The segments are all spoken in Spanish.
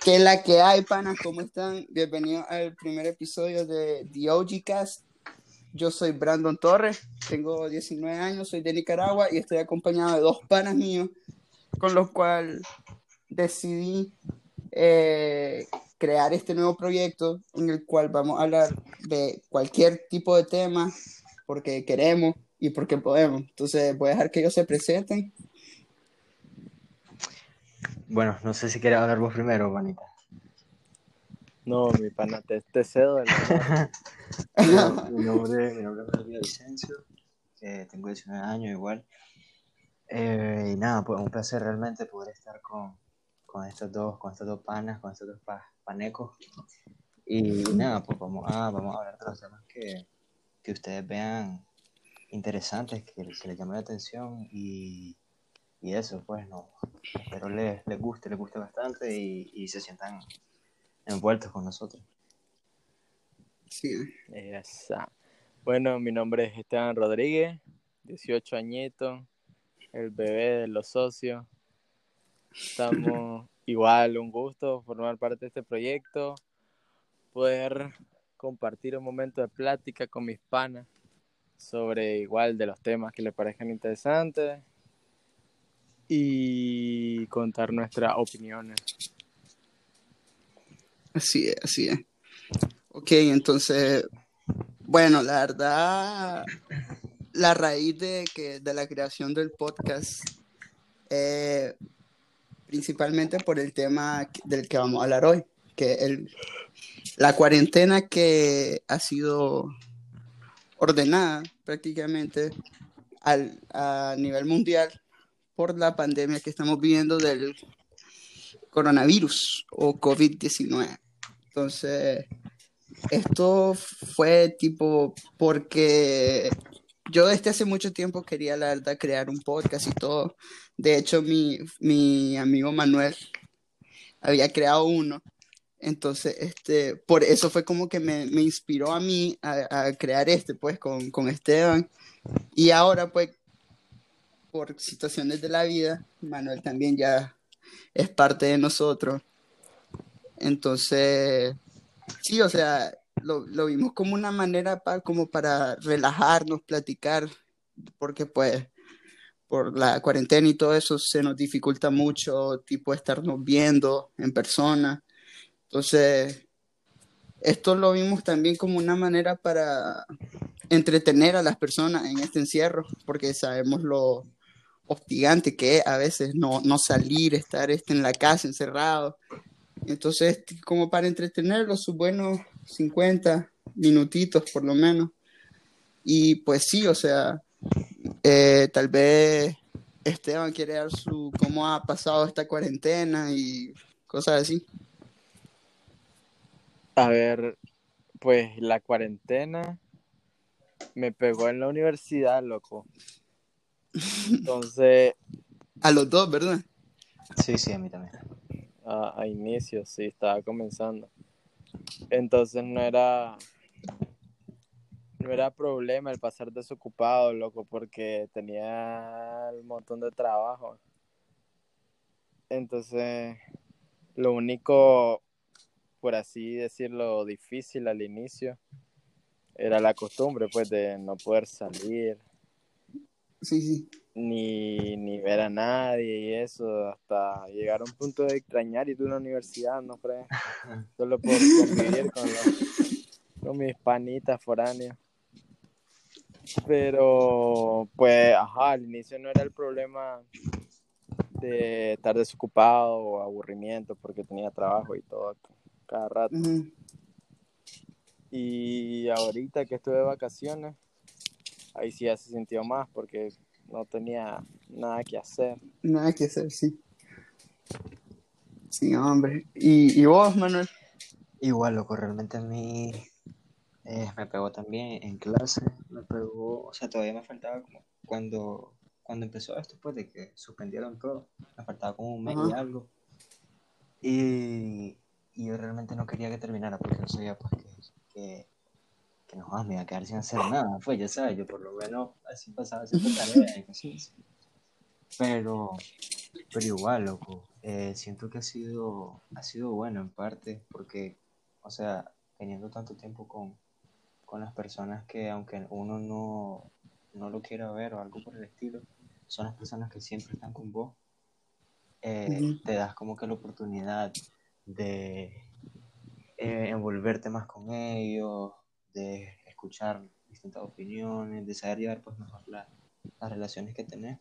¿Qué la que hay, panas? ¿Cómo están? Bienvenidos al primer episodio de The OG Cast. Yo soy Brandon Torres, tengo 19 años, soy de Nicaragua y estoy acompañado de dos panas míos con los cuales decidí eh, crear este nuevo proyecto en el cual vamos a hablar de cualquier tipo de tema porque queremos y porque podemos. Entonces voy a dejar que ellos se presenten bueno, no sé si quieres hablar vos primero, manita. No, mi pana, te, cedo. mi, nombre, mi nombre es María Vicencio, eh, tengo 19 años igual. Eh, y nada, pues un placer realmente poder estar con, con estos dos, con estos dos panas, con estos dos panecos. Y nada, pues vamos a, vamos a hablar de los temas que, que ustedes vean interesantes, que, que les llamen la atención y y eso, pues, no. Espero les, les guste, les guste bastante y, y se sientan envueltos con nosotros. Sí. Bueno, mi nombre es Esteban Rodríguez, 18 añitos, el bebé de los socios. Estamos igual, un gusto formar parte de este proyecto, poder compartir un momento de plática con mis panas sobre igual de los temas que les parezcan interesantes y contar nuestras opiniones. Así es, así es. Ok, entonces, bueno, la verdad, la raíz de, que, de la creación del podcast, eh, principalmente por el tema del que vamos a hablar hoy, que el, la cuarentena que ha sido ordenada prácticamente al, a nivel mundial por la pandemia que estamos viviendo del coronavirus o COVID-19. Entonces, esto fue tipo porque yo desde hace mucho tiempo quería, la verdad, crear un podcast y todo. De hecho, mi, mi amigo Manuel había creado uno. Entonces, este, por eso fue como que me, me inspiró a mí a, a, crear este, pues, con, con Esteban. Y ahora, pues, por situaciones de la vida, Manuel también ya es parte de nosotros. Entonces, sí, o sea, lo, lo vimos como una manera como para relajarnos, platicar, porque pues por la cuarentena y todo eso se nos dificulta mucho, tipo, estarnos viendo en persona. Entonces, esto lo vimos también como una manera para entretener a las personas en este encierro, porque sabemos lo, hostigante que a veces no, no salir, estar este, en la casa encerrado. Entonces, como para entretenerlo, sus buenos 50 minutitos por lo menos. Y pues sí, o sea, eh, tal vez Esteban quiere dar su cómo ha pasado esta cuarentena y cosas así. A ver, pues la cuarentena me pegó en la universidad, loco. Entonces. A los dos, ¿verdad? Sí, sí, a mí también. A, a inicio, sí, estaba comenzando. Entonces no era. No era problema el pasar desocupado, loco, porque tenía un montón de trabajo. Entonces, lo único, por así decirlo, difícil al inicio era la costumbre, pues, de no poder salir, Sí, sí. Ni, ni ver a nadie y eso, hasta llegar a un punto de extrañar y tú en la universidad, ¿no crees? Solo puedo convivir con, con mis panitas foráneos. Pero, pues, ajá, al inicio no era el problema de estar desocupado o aburrimiento porque tenía trabajo y todo cada rato. Y ahorita que estuve de vacaciones, ahí sí ya se sintió más porque no tenía nada que hacer. Nada que hacer, sí. Sí, hombre. ¿Y, y vos, Manuel? Igual, loco, realmente a mí eh, me pegó también en clase, me pegó, o sea, todavía me faltaba como cuando, cuando empezó esto, pues de que suspendieron todo, me faltaba como un mes y algo. Y, y, yo realmente no quería que terminara porque no sabía pues que que no, me iba a quedar sin hacer nada, pues ya sabes, yo por lo menos así pasaba haciendo tareas y cosas Pero, pero igual, loco, eh, siento que ha sido, ha sido bueno en parte, porque, o sea, teniendo tanto tiempo con, con las personas que aunque uno no, no lo quiera ver o algo por el estilo, son las personas que siempre están con vos, eh, te das como que la oportunidad de eh, envolverte más con ellos, de escuchar distintas opiniones, de saber llevar pues mejor la- las relaciones que tenés.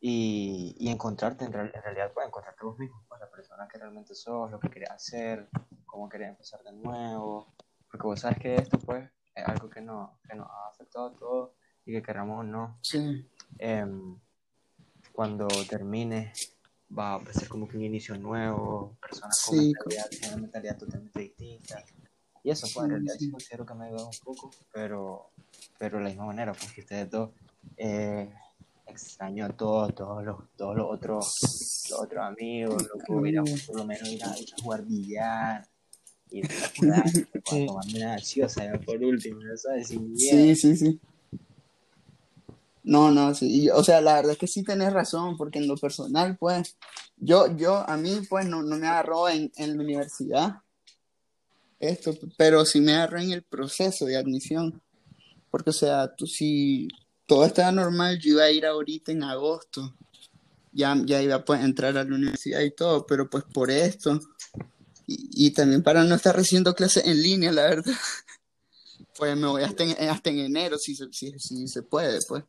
Y, y encontrarte en, real- en realidad, pues encontrarte vos mismo, pues la persona que realmente sos, lo que querés hacer, cómo querés empezar de nuevo, porque vos sabes que esto pues es algo que, no, que nos ha afectado a todos y que queramos o no, Sí, em, cuando termine va a ser como que un inicio nuevo, personas con Sí, mentalidad, con una mentalidad totalmente distinta. Y eso, pues en realidad sí considero que me ha ayudado un poco, pero, pero de la misma manera, pues que ustedes dos eh, extraño a todos, todos los, todos los otros, los otros amigos, loco, ir a, por lo menos ir a, ir a jugar billar, jugar, a tomar una gaseosa, ya por último, sabes, sin sí, sí, sí. No, no, sí. y, o sea, la verdad es que sí tenés razón, porque en lo personal, pues, yo, yo, a mí, pues, no, no me agarró en, en la universidad esto, pero sí me agarró en el proceso de admisión. Porque, o sea, tú si todo estaba normal, yo iba a ir ahorita en agosto. Ya, ya iba pues, a entrar a la universidad y todo, pero pues por esto. Y, y también para no estar recibiendo clases en línea, la verdad. Pues me voy hasta en, hasta en enero, si, si, si se puede, pues.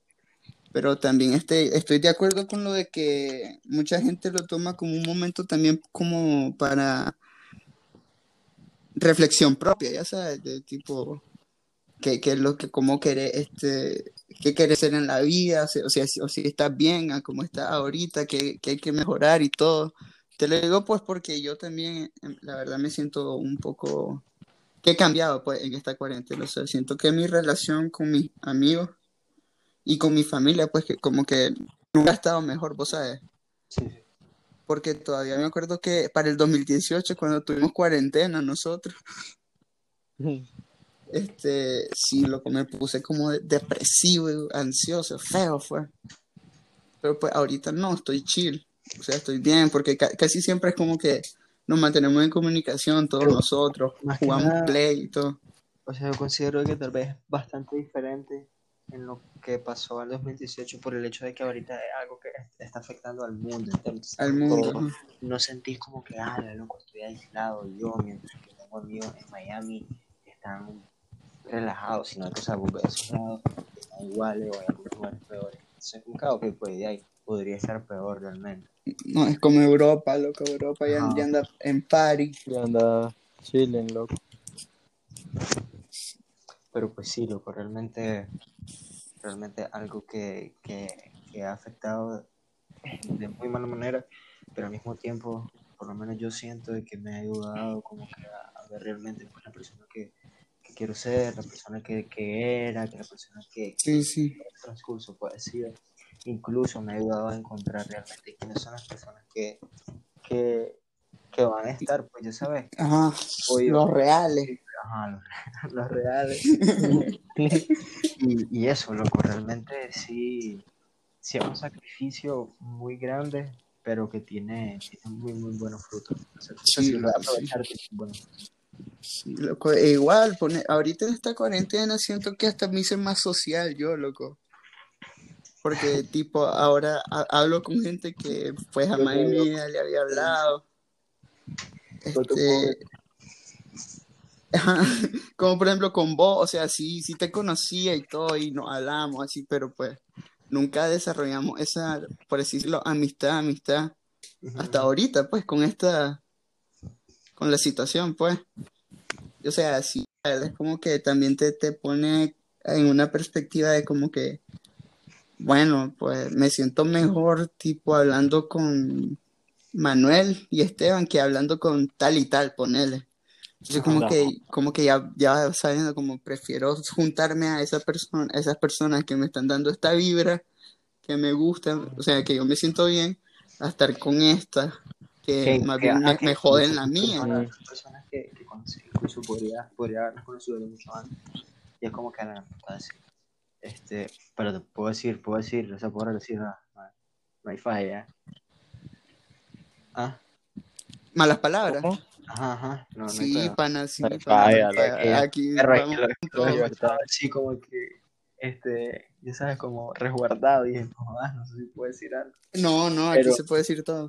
Pero también este, estoy de acuerdo con lo de que mucha gente lo toma como un momento también como para reflexión propia, ya sabes, de tipo, qué, qué es lo que, cómo querés, este, qué querés ser en la vida, o sea, si, o si estás bien, cómo estás ahorita, qué, qué hay que mejorar y todo. Te lo digo pues porque yo también, em, la verdad, me siento un poco, que he cambiado pues en esta cuarentena, o sea, siento que mi relación con mis amigos y con mi familia, pues que como que nunca ha estado mejor, vos sabes, sí. Porque todavía me acuerdo que para el 2018, cuando tuvimos cuarentena nosotros, este, sí, loco, me puse como de- depresivo, ansioso, feo fue. Pero pues ahorita no, estoy chill, o sea, estoy bien, porque ca- casi siempre es como que nos mantenemos en comunicación todos Pero, nosotros, que jugamos nada, play y todo. O sea, yo considero que tal vez es bastante diferente en lo que pasó en 2018 por el hecho de que ahorita es algo que está afectando al mundo. Entonces, Al mundo, todo- no sentís como que, ah, loco, estoy aislado yo, mientras que tengo amigos en Miami que están relajados, sino que, o sea, vos ves esos lados que están iguales o hay algunos lugares peores. Entonces, como que, pues ahí podría estar peor realmente. No, es como Europa, loco, Europa ya, ya anda en party. Ya anda chilling, loco. Pero pues sí, loco, realmente, realmente algo que, que, que ha afectado de muy mala manera, pero al mismo tiempo, por lo menos yo siento de que me ha ayudado como que a, a ver realmente pues, la persona que, que quiero ser, la persona que, que era, que la persona que, Sí, sí. el transcurso puede ha sido. Incluso me ha ayudado a encontrar realmente quiénes son las personas que, que, que van a estar, pues ya sabes, Ajá, los reales. Ajá, los, los reales. Y, y eso, loco, realmente sí, sí es un sacrificio muy grande, pero que tiene, tiene muy, muy buenos frutos. O sea, Sí, lo aprovechar, frutos. Sí, loco, e igual, pone, ahorita en esta cuarentena siento que hasta me hice más social yo, loco. Porque, tipo, ahora ha- hablo con gente que pues jamás en mi vida le había hablado. Este, ajá, como por ejemplo con vos, o sea, sí, sí te conocía y todo, y nos hablamos así, pero pues nunca desarrollamos esa, por decirlo, amistad, amistad, hasta ahorita, pues, con esta, con la situación, pues. O sea, sí, es como que también te, te pone en una perspectiva de como que, bueno, pues me siento mejor, tipo, hablando con Manuel y Esteban que hablando con tal y tal, ponele. Entonces como que, como que ya, ya sabiendo, como prefiero juntarme a esa persona, a esas personas que me están dando esta vibra, que me gusta, o sea, que yo me siento bien, a estar con esta, que más que- bien me, joden la mía. Personas, personas que, que conocí, incluso podría, podría haberlas conocido de mucho antes. Y es como que la así. Este, pero te puedo decir, puedo decir, o sea, puedo decir, no, no, no hay falla. Ah, Malas palabras. ¿Cómo? Ajá, ajá. No, no hay Sí, pana, sí, Ay, pana. vaya, Pa- lo- Aquí Perro, es vamos que lo- con lo- todo. yo estaba así como que, este, ya sabes, como resguardado. Y dije, no, no sé si puedo decir algo. No, no, aquí Pero- se puede decir todo.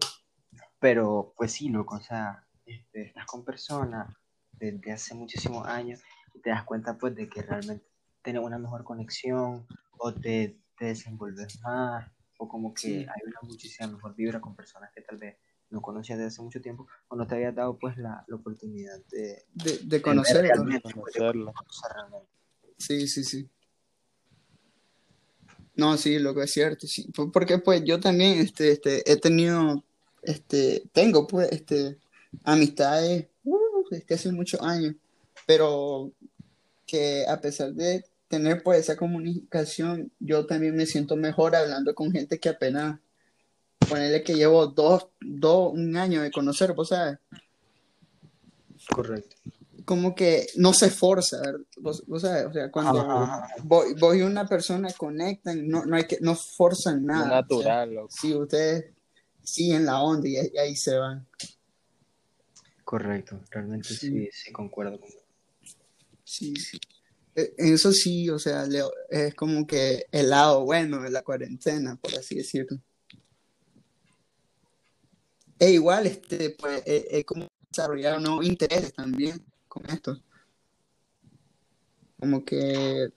Pero, pues sí, loco, o sea, este, estás con personas desde hace muchísimos años y te das cuenta, pues, de que realmente tienes una mejor conexión o te, te desenvuelves más o como que Sí. hay una muchísima mejor vibra con personas que tal vez no conocías desde hace mucho tiempo o no te habías dado, pues, la, la oportunidad de, De, de de conocerlo. pues, de Conocerlo. conocer realmente. Sí, sí, sí. No, sí, lo que es cierto, sí. Por- Porque pues yo también este, este, he tenido, este, tengo pues, este, amistades uh, desde hace muchos años, pero que a pesar de tener pues esa comunicación, yo también me siento mejor hablando con gente que apenas, ponerle que llevo dos, dos, un año de conocer, vos sabes. Correcto. como que no se esforza, ¿verdad? vos, vos sabes, o sea, cuando Ajá. vos, vos y una persona conectan, no, no hay que, no forzan Es nada. o sea, natural, loco. si ustedes siguen la onda y, ahí- ahí se van. Correcto, realmente Sí. sí, sí concuerdo con Sí, sí. Eh, Eso sí, o sea, Leo, es como que el lado bueno de la cuarentena, por así decirlo. E igual, este, pues, eh, eh, como desarrollar nuevos intereses también con esto. Como que,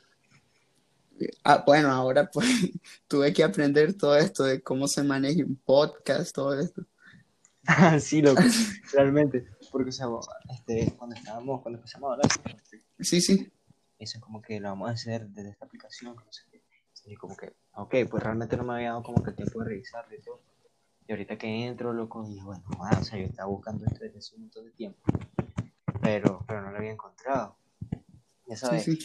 ah, bueno, ahora pues tuve que aprender todo esto de cómo se maneja un podcast, todo esto. sí, loco, realmente, porque, o sea, este, cuando estábamos, cuando empezamos a hablar, Sí, sí, eso es como que lo vamos a hacer desde esta aplicación, que no sé qué, y como que, ok, pues realmente no me había dado como que el tiempo de revisarlo y todo, y ahorita que entro, loco, dije, bueno, ah, o sea, yo estaba buscando esto desde hace un montón de tiempo, pero, pero no lo había encontrado, ya sabes, sí,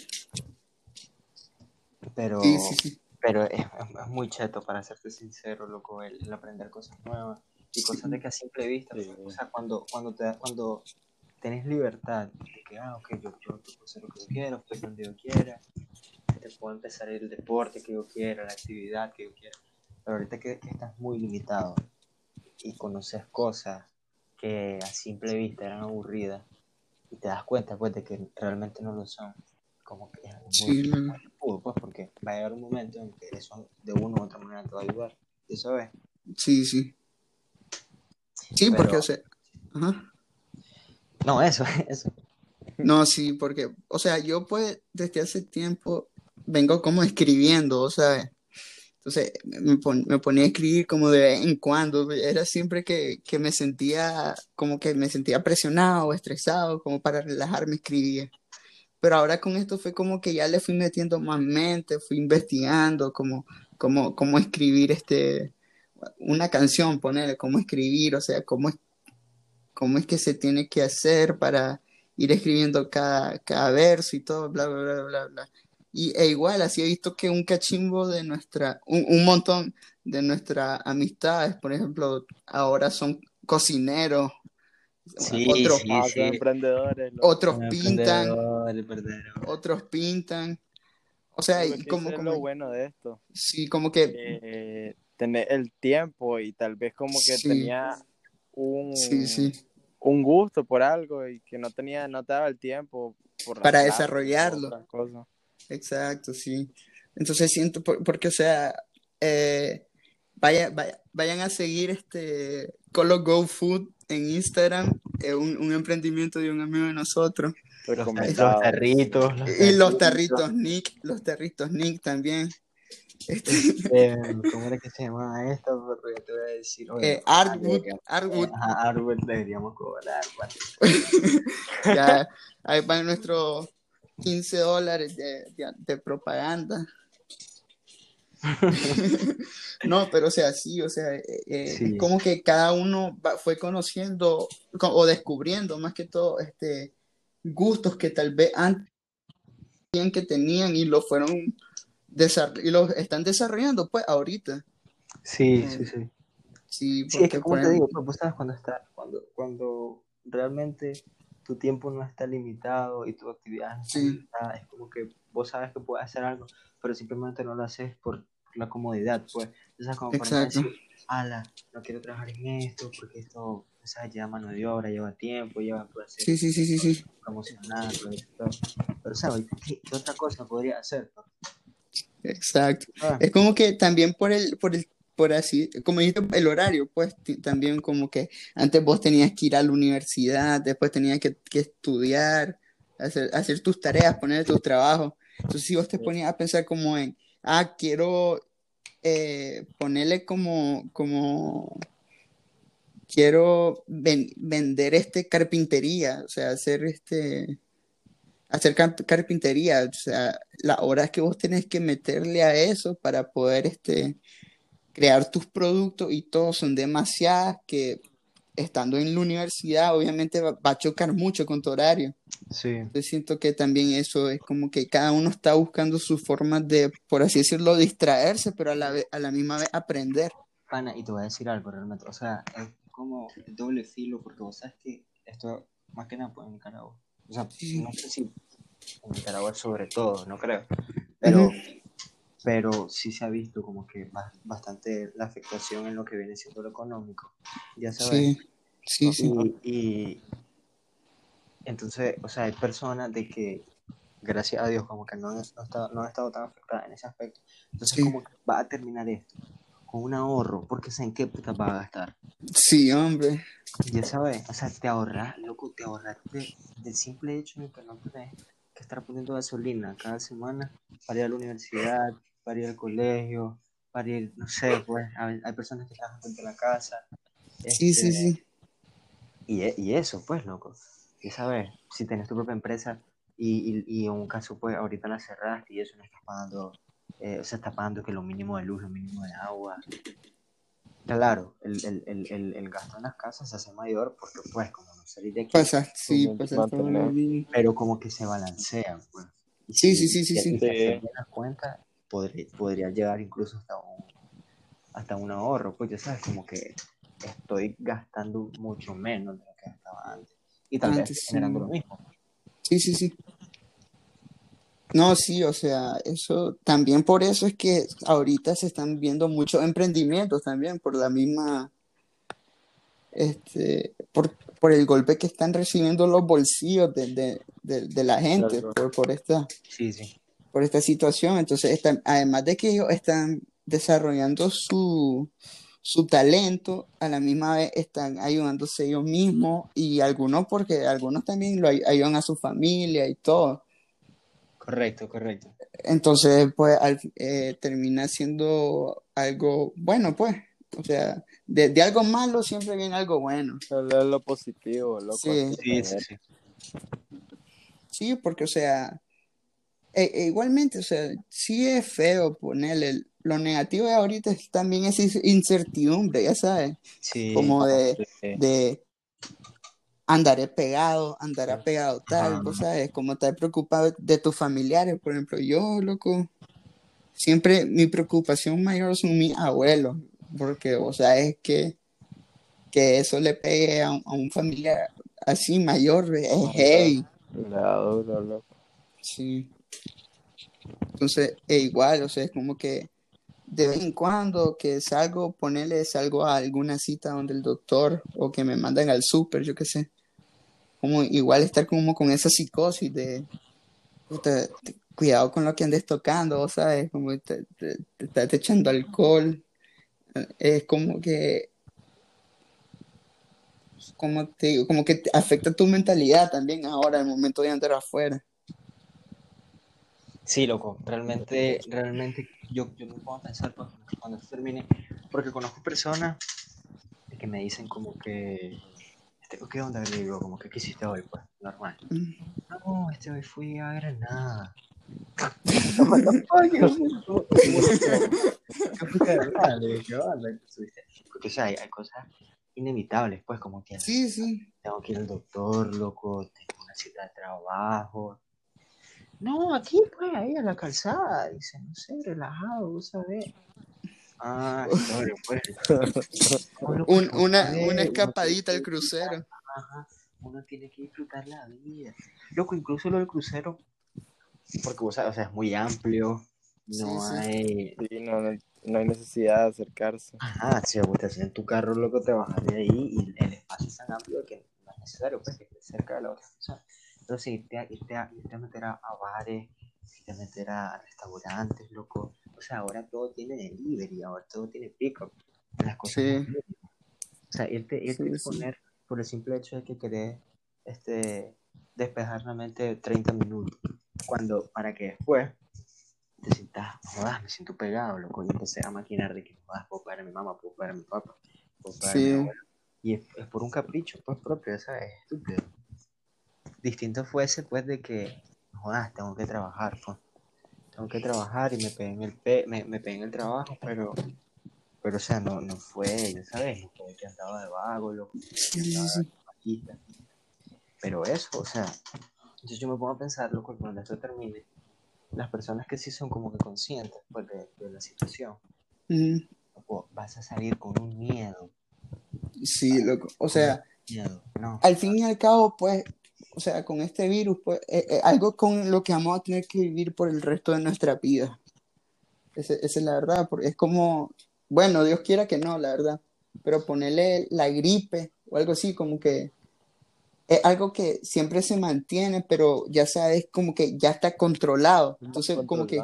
pero, sí, sí, sí. pero es, muy cheto, para serte sincero, loco, el, el aprender cosas nuevas y cosas de que a simple vista, Sí. o sea, cuando, cuando te das, cuando tenés libertad de que, ah, ok, yo, yo puedo hacer lo que yo quiera, estoy donde yo quiera, te puedo empezar el deporte que yo quiera, la actividad que yo quiera, pero ahorita que, que estás muy limitado y conoces cosas que a simple vista eran aburridas y te das cuenta, pues, de que realmente no lo son, como que es muy Sí, no. Pudo, pues porque va a llegar un momento en que eso de una u otra manera te va a ayudar. Eso es. Sí, sí. Sí, Pero- porque, o sea, ajá. No, eso, eso. No, sí, porque, o sea, yo pues desde hace tiempo vengo como escribiendo, o sea, entonces me, me ponía a escribir como de vez en cuando, era siempre que, me sentía, como que me sentía presionado o estresado, como para relajarme escribía. Pero ahora con esto fue como que ya le fui metiendo más mente, fui investigando como, cómo escribir este, una canción, ponerle, cómo escribir, o sea, cómo cómo es que se tiene que hacer para ir escribiendo cada, cada verso y todo, bla, bla, bla, bla, bla. Y e igual, así he visto que un cachimbo de nuestra, un, un montón de nuestras amistades, por ejemplo, ahora son cocineros, Sí, otros, sí, sí. son emprendedores, otros pintan, otros pintan, o sea, y que como, como, lo bueno de esto. sí, como que, eh, tener el tiempo y tal vez como que Sí. tenía un, sí, sí, un gusto por algo y que no tenía, no te daba el tiempo por Para desarrollarlo. Exacto, sí. Entonces siento, por- porque, o sea, eh, vaya, vaya- vayan a seguir este Colo Go Food en Instagram, es un, un emprendimiento de un amigo de nosotros. Los, los tarritos. Los Y los tarritos Nick, los tarritos Nick también. Este, Eh, ¿Cómo era que se llamaba esta? Pero ya te voy a decir. oye, eh, Artwood, eh, Artwood, Artwood deberíamos cobrar. ya, ahí van nuestros 15 dólares de, de- de propaganda. No, pero o sea, sí, o sea, eh, eh, Sí. como que cada uno va- fue conociendo co- o descubriendo más que todo este gustos que tal vez antes que tenían y lo fueron y los están desarrollando pues ahorita. Sí, sí, sí. Sí, Sí, es porque que como te digo, pues, sabes cuando está, cuando, cuando realmente tu tiempo no está limitado y tu actividad no está Sí. limitada, es como que vos sabes que puedes hacer algo, pero simplemente no lo haces por la comodidad, pues. Entonces, como por Exacto. decir, ala, no quiero trabajar en esto porque esto, o sea, lleva mano de obra, lleva tiempo, lleva pues, Sí, sí, sí, sí, sí. promocionar, todo. Pero, ¿sabes? ¿Qué, qué otra cosa podría hacer? pues? Exacto. Ah, Es como que también por el, por el, por así, como dijiste, el horario, pues también como que antes vos tenías que ir a la universidad, después tenías que, que estudiar, hacer, hacer tus tareas, poner tus trabajos. Entonces, si vos te ponías a pensar como en, ah, quiero eh, ponerle como, como, quiero ven- vender este carpintería, o sea, hacer este, hacer car- carpintería, o sea, las horas que vos tenés que meterle a eso para poder este, crear tus productos y todo son demasiadas que estando en la universidad obviamente va, va a chocar mucho con tu horario. sí. Yo siento que también eso es como que cada uno está buscando sus formas de, por así decirlo, distraerse, pero a la vez, a la misma vez aprender. Pana, y te voy a decir algo realmente, o sea, es como el doble filo, porque vos sabes que esto, más que nada, pues en Nicaragua, o sea, Sí. no sé si en Nicaragua sobre todo, no creo, pero, Ujú. Pero sí se ha visto como que ba- bastante la afectación en lo que viene siendo lo económico, ya sabes, Sí, sí, sí. y, y entonces, o sea, hay personas de que, gracias a Dios, como que no han, no estado, no han estado tan afectadas en ese aspecto, entonces Sí. como que va a terminar esto con un ahorro, porque ¿saben qué puta va a gastar? Sí, hombre. Ya sabes, o sea, te ahorras, loco, te ahorraste del simple hecho de que no tenés que estar poniendo gasolina cada semana para ir a la universidad, para ir al colegio, para ir, no sé, pues, hay, hay personas que trabajan frente a la casa. Sí, sí, este, sí. Y, e- y eso, pues, loco. Ya sabes, si tenés tu propia empresa y, y, y en un caso, pues, ahorita la cerraste y eso no estás pagando, eh, o sea, estás pagando que lo mínimo de luz, lo mínimo de agua. Claro, el, el, el, el, el gasto en las casas se hace mayor porque, pues, como no salir de aquí, Pasa, sí, Como pasa todo lo mantener. mismo. pero como que se balancean, pues. Y Sí, sí, sí, sí, y- sí. y si Sí. las cuentas, podría, podría llegar incluso hasta un, hasta un ahorro, pues ya sabes, como que estoy gastando mucho menos de lo que gastaba antes. Y tal Antes, generando sí. lo mismo. Sí, sí, sí. No, sí, o sea, eso también por eso es que ahorita se están viendo muchos emprendimientos también por la misma, este, por, por el golpe que están recibiendo los bolsillos de, de, de, de la gente Claro. por, por esta, Sí, sí. Por esta situación. Entonces, están, además de que ellos están desarrollando su, su talento, a la misma vez están ayudándose ellos mismos y algunos porque algunos también lo ay- ayudan a su familia y todo. Correcto, correcto. Entonces, pues, al- eh, termina siendo algo bueno, pues. O sea, de, de algo malo siempre viene algo bueno. Hablar lo positivo, loco. Sí. Sí, sí, sí. Sí, porque, o sea, e- e igualmente, o sea, sí es feo ponerle. Lo negativo de ahorita es también esa inc- incertidumbre, ya sabes, Sí, como de, Sí. de andaré pegado, andará pegado tal, vos sabes, como estar preocupado de tus familiares, por ejemplo, yo, loco, siempre mi preocupación mayor son mis abuelos, porque, o sea, es que, que eso le pegue a, un- a un familiar así mayor, es heavy. Duro, loco. Sí. Entonces, e igual, o sea, es como que de vez en cuando que salgo, ponerle salgo a alguna cita donde el doctor o que me mandan al súper, yo qué sé. Como igual estar como con esa psicosis de cuidado con lo que andes tocando, ¿sabes? Como te, te, te estás echando alcohol. Es como que, como te digo, como que afecta tu mentalidad también ahora, al momento de andar afuera. Sí, loco, realmente, realmente yo, yo me a pensar pues, cuando esto termine, porque conozco personas que me dicen como que, este, ¿qué onda? Le digo, como que, ¿qué hiciste hoy? Pues, normal. Mm. No, este hoy fui a Granada. Porque, o sea, hay, hay cosas inevitables, pues, como que Sí, sí. tengo que ir al doctor, loco, tengo una cita de trabajo. No, aquí pues, ahí a la calzada, dice, no sé, relajado, vos sabés. Ah, sorry, pues. Un- no una, escapadita al crucero. ajá, uno tiene que disfrutar la vida. Loco, incluso lo del crucero, porque vos sabes, o sea, es muy amplio, no Sí, hay... Sí, no, no, no hay necesidad de acercarse. Ajá, si estás en tu carro, loco, te bajas de ahí y el espacio es tan amplio que no es necesario pues, que estés cerca de la otra persona. Entonces, irte a, irte a, irte a meter a, a bares, irte a meter a restaurantes, loco. O sea, ahora todo tiene delivery, ahora todo tiene pick-up. Las cosas Sí. O sea, irte, irte Sí, a sí. exponer por el simple hecho de que querés este, despejar la mente 30 minutos. Cuando, para que después te sientas, jodas, me siento pegado, loco, y empecé a maquinar de que, jodas, puedo a mi mamá, puedo a mi papá, puedo pagar a mi Sí. abuela. Y es, es por un capricho, pues propio, ¿sabes? Es estúpido. Distinto fuese, pues, de que, jodas, tengo que trabajar, pues. Tengo que trabajar y me pegué en el, pe me, me pegué en el trabajo, pero, pero, o sea, no, no fue, ya sabes, no fue que andaba de vago, loco, Sí. Pero eso, o sea, entonces yo me pongo a pensar, loco, cuando esto termine, las personas que sí son como que conscientes pues, de, de la situación, Ujú. loco, vas a salir con un miedo, Sí, loco. O sea, miedo, no, al fin y al cabo, pues, o sea, con este virus, pues, eh, eh, algo con lo que vamos a tener que vivir por el resto de nuestra vida. Esa, esa es la verdad, porque es como, bueno, Dios quiera que no, la verdad, pero ponerle la gripe o algo así, como que es algo que siempre se mantiene, pero ya sabes, como que ya está controlado. Entonces, como que,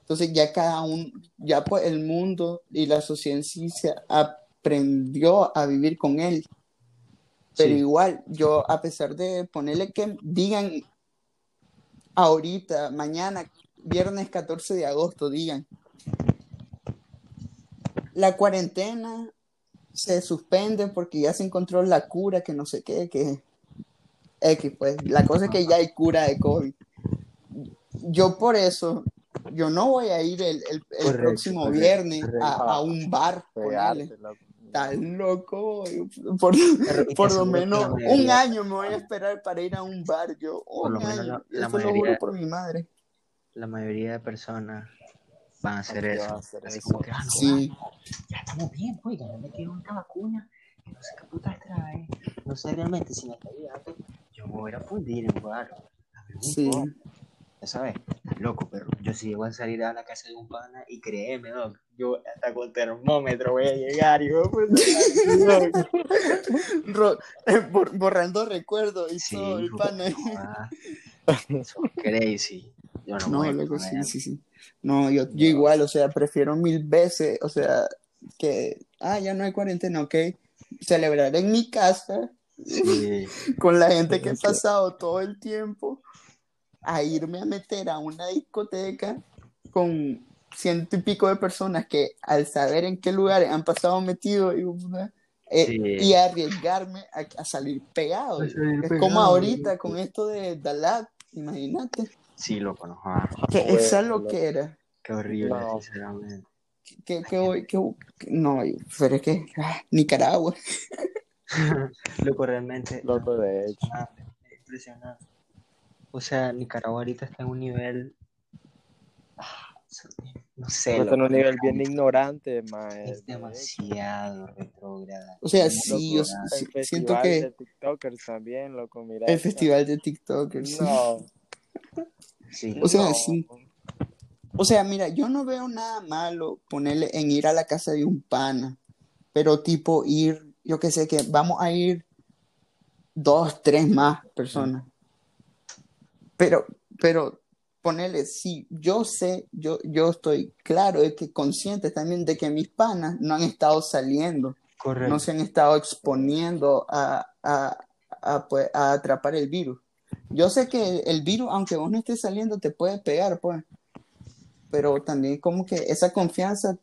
entonces ya cada uno, ya pues el mundo y la sociedad en sí se aprendió a vivir con él. Pero Sí. igual, yo a pesar de ponerle que digan ahorita, mañana, viernes 14 de agosto, digan, la cuarentena se suspende porque ya se encontró la cura, que no sé qué, que X, pues la cosa es que ya hay cura de COVID. Yo por eso, yo no voy a ir el, el- el Correcto, próximo correcto, viernes correcto. a, a un bar. Estás loco, por, por lo menos un año me voy a esperar para ir a un bar, yo, Por un lo menos la- la eso lo mayoría- juro por mi madre. la mayoría de personas van a hacer eso. va a hacer Así eso. como que, ah, no, Sí, ya estamos bien, pues, ya me metieron esta vacuna, que no sé qué putas trae, no sé realmente si me está ayudando, yo me voy a fundir en bar, a mí me sí, sabes, estás loco, pero yo si llego a salir a la casa de un pana y créeme, doc, yo hasta con termómetro voy a llegar y voy a borrando recuerdos y Sí, todo el pana. eso es crazy, yo no, No, loco, sí, sí, sí. No, yo, yo igual, o sea, prefiero mil veces, o sea, que, ah, ya no hay cuarentena, ok, celebrar en mi casa Sí, con la gente que he pasado todo el tiempo a irme a meter a una discoteca con ciento y pico de personas que al saber en qué lugares han pasado metidos y, eh, Sí. y arriesgarme a, a salir pegado. A salir es pegado, como ahorita con esto de Dalat, imagínate. sí, loco, no, joda, Que Bueno, esa es lo que era. qué horrible, No. sinceramente. Que, que, hoy- que, no, pero es que ah, Nicaragua. Loco, realmente. Loco, de hecho. impresionante. O sea, Nicaragua ahorita está en un nivel. ah, No sé. Está en un nivel bien ignorante, mae. Es demasiado retrógrada. O sea, sí, o retrógrada. sea, El festival siento que de TikTokers también, loco, mira. el festival de TikTokers. sí. No. Sí, O sea, no. sí. O sea, mira, yo no veo nada malo ponerle en ir a la casa de un pana, pero tipo ir, yo que sé, que vamos a ir dos, tres más personas. Pero, pero ponerle, sí, yo sé, yo, yo estoy claro, es que consciente también de que mis panas no han estado saliendo, correcto. no se han estado exponiendo a, a, a, pues, a atrapar el virus. Yo sé que el virus, aunque vos no estés saliendo, te puede pegar, pues. Pero también como que esa confianza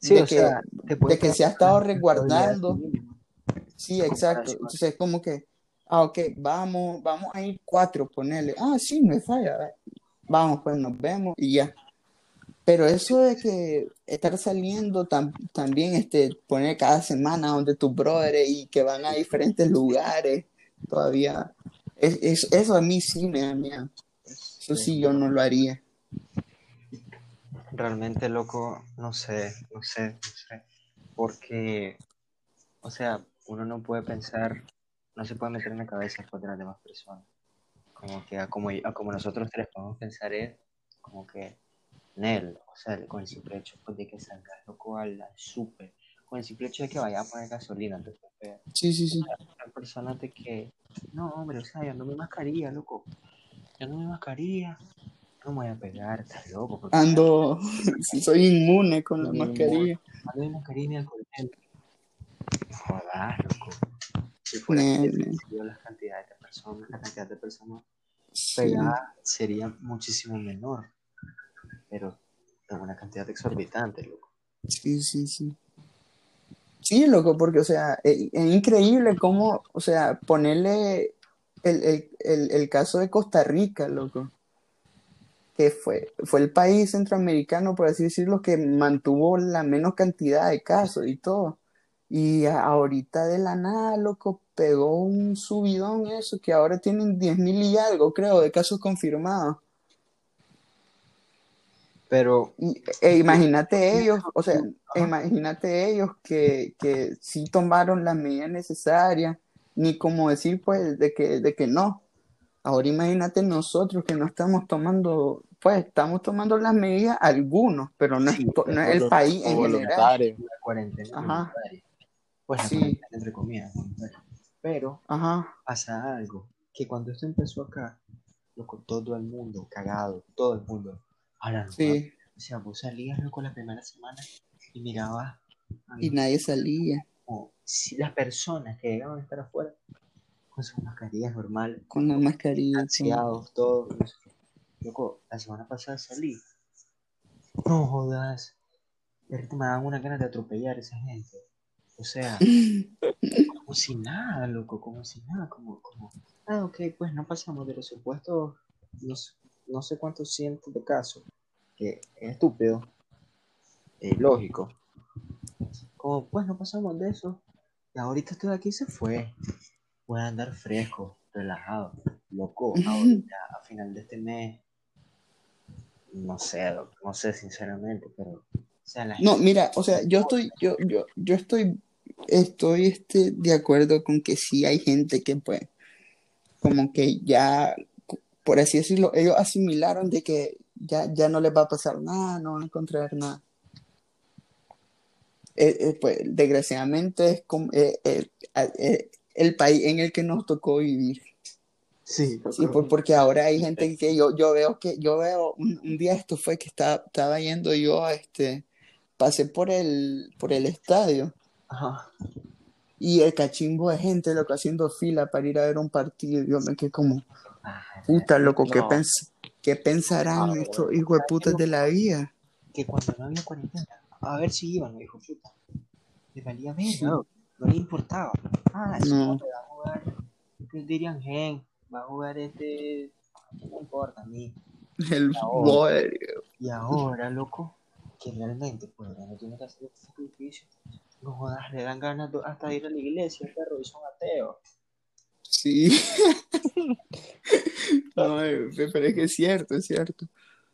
Sí, de o que, sea, de que se ha estado resguardando. Sí, exacto. Entonces es como que, ah, ok, vamos, vamos a ir cuatro, ponerle. Ah, sí, no es falla. Vamos, pues nos vemos y ya. Pero eso de que estar saliendo tam- también, este, poner cada semana donde tus brothers y que van a diferentes lugares, todavía, es, es- eso a mí sí me da miedo. Eso sí yo no lo haría. Realmente, loco, no sé, no sé, no sé. Porque, o sea, uno no puede pensar, no se puede meter en la cabeza después de las demás personas. Como que, a como, a como nosotros tres podemos pensar es, como que, Nel, o sea, con el simple hecho pues, de que salgas loco al al súper, con el simple hecho de que vaya a poner gasolina, eh, Sí, sí, sí. hay personas de que, no, hombre, o sea, yo ando mi mascarilla, loco, yo ando mi mascarilla, no me voy a pegar, estás loco, porque Ando, soy inmune con la Inmune. mascarilla. ando mi mascarilla ni alcohol loco. Si fuera las cantidades de personas, la cantidad de personas Sí, pegadas sería muchísimo menor, pero es una cantidad exorbitante, loco. sí, sí, sí. Sí, loco, porque, o sea, es, es increíble cómo, o sea, ponerle el, el, el, el caso de Costa Rica, loco, que fue, fue el país centroamericano, por así decirlo, que mantuvo la menos cantidad de casos y todo. Y ahorita de la nada, loco, pegó un subidón eso, que ahora tienen 10.000 y algo, creo, de casos confirmados. Pero Y, e imagínate ellos, o sea, imagínate ellos que, que sí tomaron las medidas necesarias, ni como decir pues de que, de que no. Ahora imagínate nosotros que no estamos tomando, pues estamos tomando las medidas algunos, pero no es, Sí, to- no es el país en general. voluntario. la cuarentena Ajá. voluntaria. Pues la Sí. cuarentena entre comillas voluntaria. Pero Ajá, pasa algo, que cuando esto empezó acá, loco, todo el mundo cagado, todo el mundo. Ahora sí, O sea, vos salías loco la primera semana y mirabas y nadie salía como si las personas que llegaban a estar afuera con sus mascarillas normales, con la mascarilla. todo. ansiados, todo. no sé qué. Loco, la semana pasada salí. No jodas. Me daban una ganas de atropellar a esa gente. O sea, como si nada, loco, como si nada, como, como, ah, ok, pues no pasamos de los supuestos, no, sé- no sé cuántos cientos de casos, que es estúpido, es lógico. Como, pues no pasamos de eso, y ahorita estoy aquí y se fue. Voy a andar fresco, relajado, loco, ahorita a final de este mes, no sé, no sé sinceramente, pero, o sea, No, mira, o sea, yo estoy, yo, yo, yo estoy, estoy este, de acuerdo con que sí hay gente que pues, como que ya, por así decirlo, ellos asimilaron de que ya, ya no les va a pasar nada, no van a encontrar nada. Eh, eh, pues, desgraciadamente es como, eh, eh, eh, el país en el que nos tocó vivir. sí, Sí, por- porque ahora hay gente que yo, yo veo que, yo veo, un, un día esto fue que estaba, estaba yendo yo, este, pasé por el, por el estadio ajá. y el cachimbo de gente, loco, haciendo fila para ir a ver un partido. Yo me quedé como, Ah, puta, loco, ¿qué, No. pens- qué pensarán estos hijos de putas de la vida? que cuando no había cuarentena, a ver si iban, me dijo puta. Le valía Sí. no, no le importaba. Ah, sí, No. va a jugar, ¿qué dirían Gen? Va a jugar este, no importa a mí. El No. boy, Y ahora, loco, que realmente, pues, no tiene que hacer este sacrificio. No jodas, le dan ganas hasta de ir a la iglesia, perro, y son ateos. sí. No, eh, pero es que es cierto, es cierto.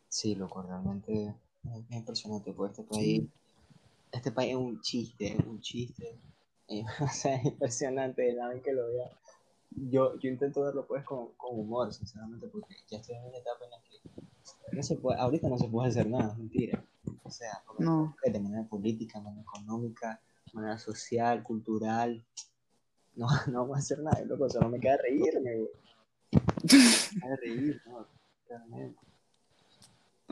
Sí, loco, realmente es es impresionante, pues este país, este país es un chiste, es un chiste. Eh, o sea, es impresionante vez que lo vea. Yo, yo intento verlo pues con, con humor, sinceramente, porque ya estoy en una etapa en la que no se puede, ahorita no se puede hacer nada, es mentira. O sea, No. de manera política, de manera económica, manera social, cultural, no, no vamos a hacer nada, loco, solo me queda reírme, güey. Me queda reír, no, realmente.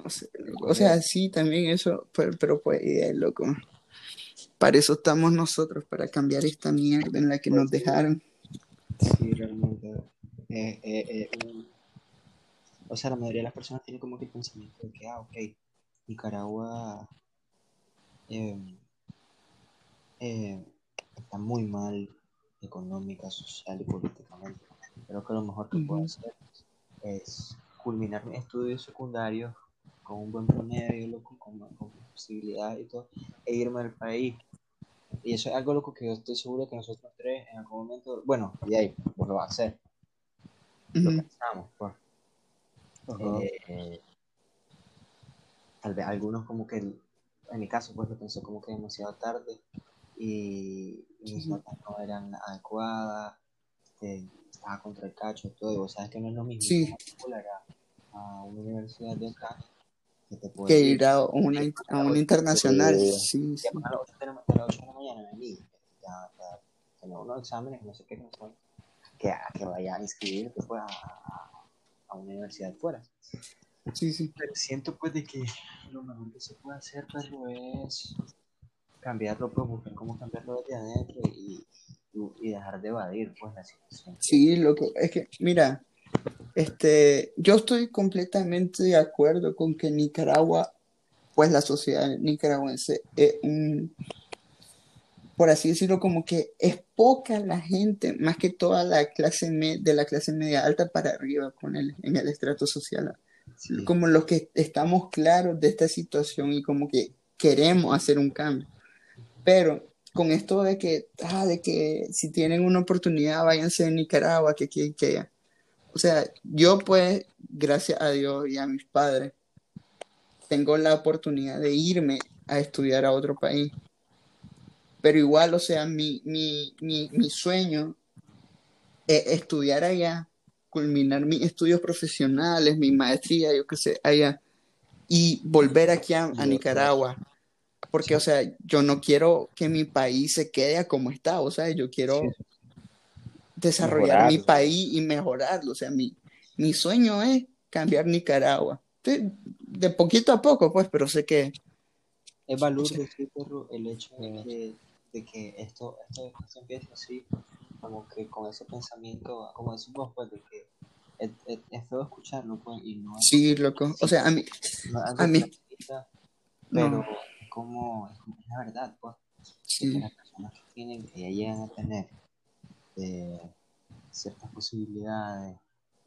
O sea, o sea, sí, también eso, pero, pero pues, loco, para eso estamos nosotros, para cambiar esta mierda en la que nos dejaron. Sí, realmente. eh, eh, eh, o sea, la mayoría de las personas tienen como que el pensamiento de que, ah, ok, Nicaragua eh, está muy mal económica, social y políticamente. Creo que lo mejor que puedo hacer es culminar mis estudios secundarios con un buen promedio, loco, con, con posibilidad y todo, e irme del país. Y eso es algo loco que yo estoy seguro que nosotros tres en algún momento, bueno, y ahí, pues lo va a hacer, lo pensamos, pues. Eh, tal vez algunos como que, en mi caso, pues lo pensé como que demasiado tarde y, y mis notas no eran adecuadas, este, estaba contra el cacho, todo, y vos sabes que no es lo mismo Sí. a, a una universidad de acá que te que puede ir a una, a una internacional. Sí. Sí, sí. a las 8 de la, a las 8 de la mañana, amigo, ya, ya tenemos unos exámenes, no sé qué, no sé, que, a- que vaya a inscribirte pues, a, a- a una universidad fuera. Sí, sí. Pero siento pues de que lo mejor que se puede hacer, pero es cambiarlo, pues buscar cómo cambiarlo desde adentro y, y, dejar de evadir pues la situación. Sí, loco, es que, mira, este, yo estoy completamente de acuerdo con que Nicaragua, pues la sociedad nicaragüense es un, por así decirlo, como que es poca la gente, más que toda la clase me- de la clase media alta para arriba con el, en el estrato social, Sí, como los que estamos claros de esta situación y como que queremos hacer un cambio. Pero con esto de que, ah, de que si tienen una oportunidad, váyanse a Nicaragua, que aquí, que allá. O sea, yo pues, gracias a Dios y a mis padres, tengo la oportunidad de irme a estudiar a otro país. Pero igual, o sea, mi, mi, mi, mi sueño es estudiar allá, culminar mis estudios profesionales, mi maestría, yo qué sé, allá, y volver aquí a, a Nicaragua. Porque, o sea, yo no quiero que mi país se quede a como está, o sea, yo quiero desarrollar mi país y mejorarlo. O sea, mi, mi sueño es cambiar Nicaragua. De, de poquito a poco, pues, pero sé que Es valor sí, perro, el hecho de que, de que esto, esto, esto empieza así, como que con ese pensamiento, como decimos, pues, de que es, es, es feo escucharlo, pues, y no es, sí, loco. O sea, a mí, no a mí- pero no. Como, es la verdad, pues, de que sí, las personas que tienen, que ya llegan a tener eh, ciertas posibilidades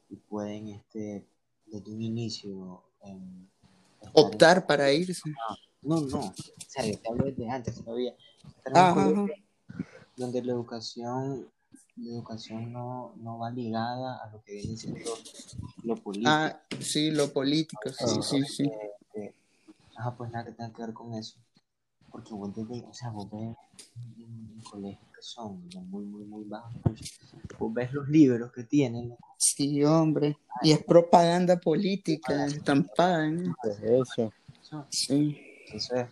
y pueden, este, desde un inicio, em, estar en- optar para irse. no, no, o sea, yo te hablo desde antes todavía. Un Ajá, ajá. donde la educación, la educación no, no va ligada a lo que viene siendo lo político. Ah, sí, lo político, sí, sí, sí. Ajá, pues nada que tenga que ver con eso. Porque vos desde, o sea, vos ves en, colegios que son de muy, muy, muy bajos, recursos, vos ves los libros que tienen, ¿no? Sí, hombre. Y es propaganda política estampada, ¿no? Pues eso. Eso, Sí. Entonces,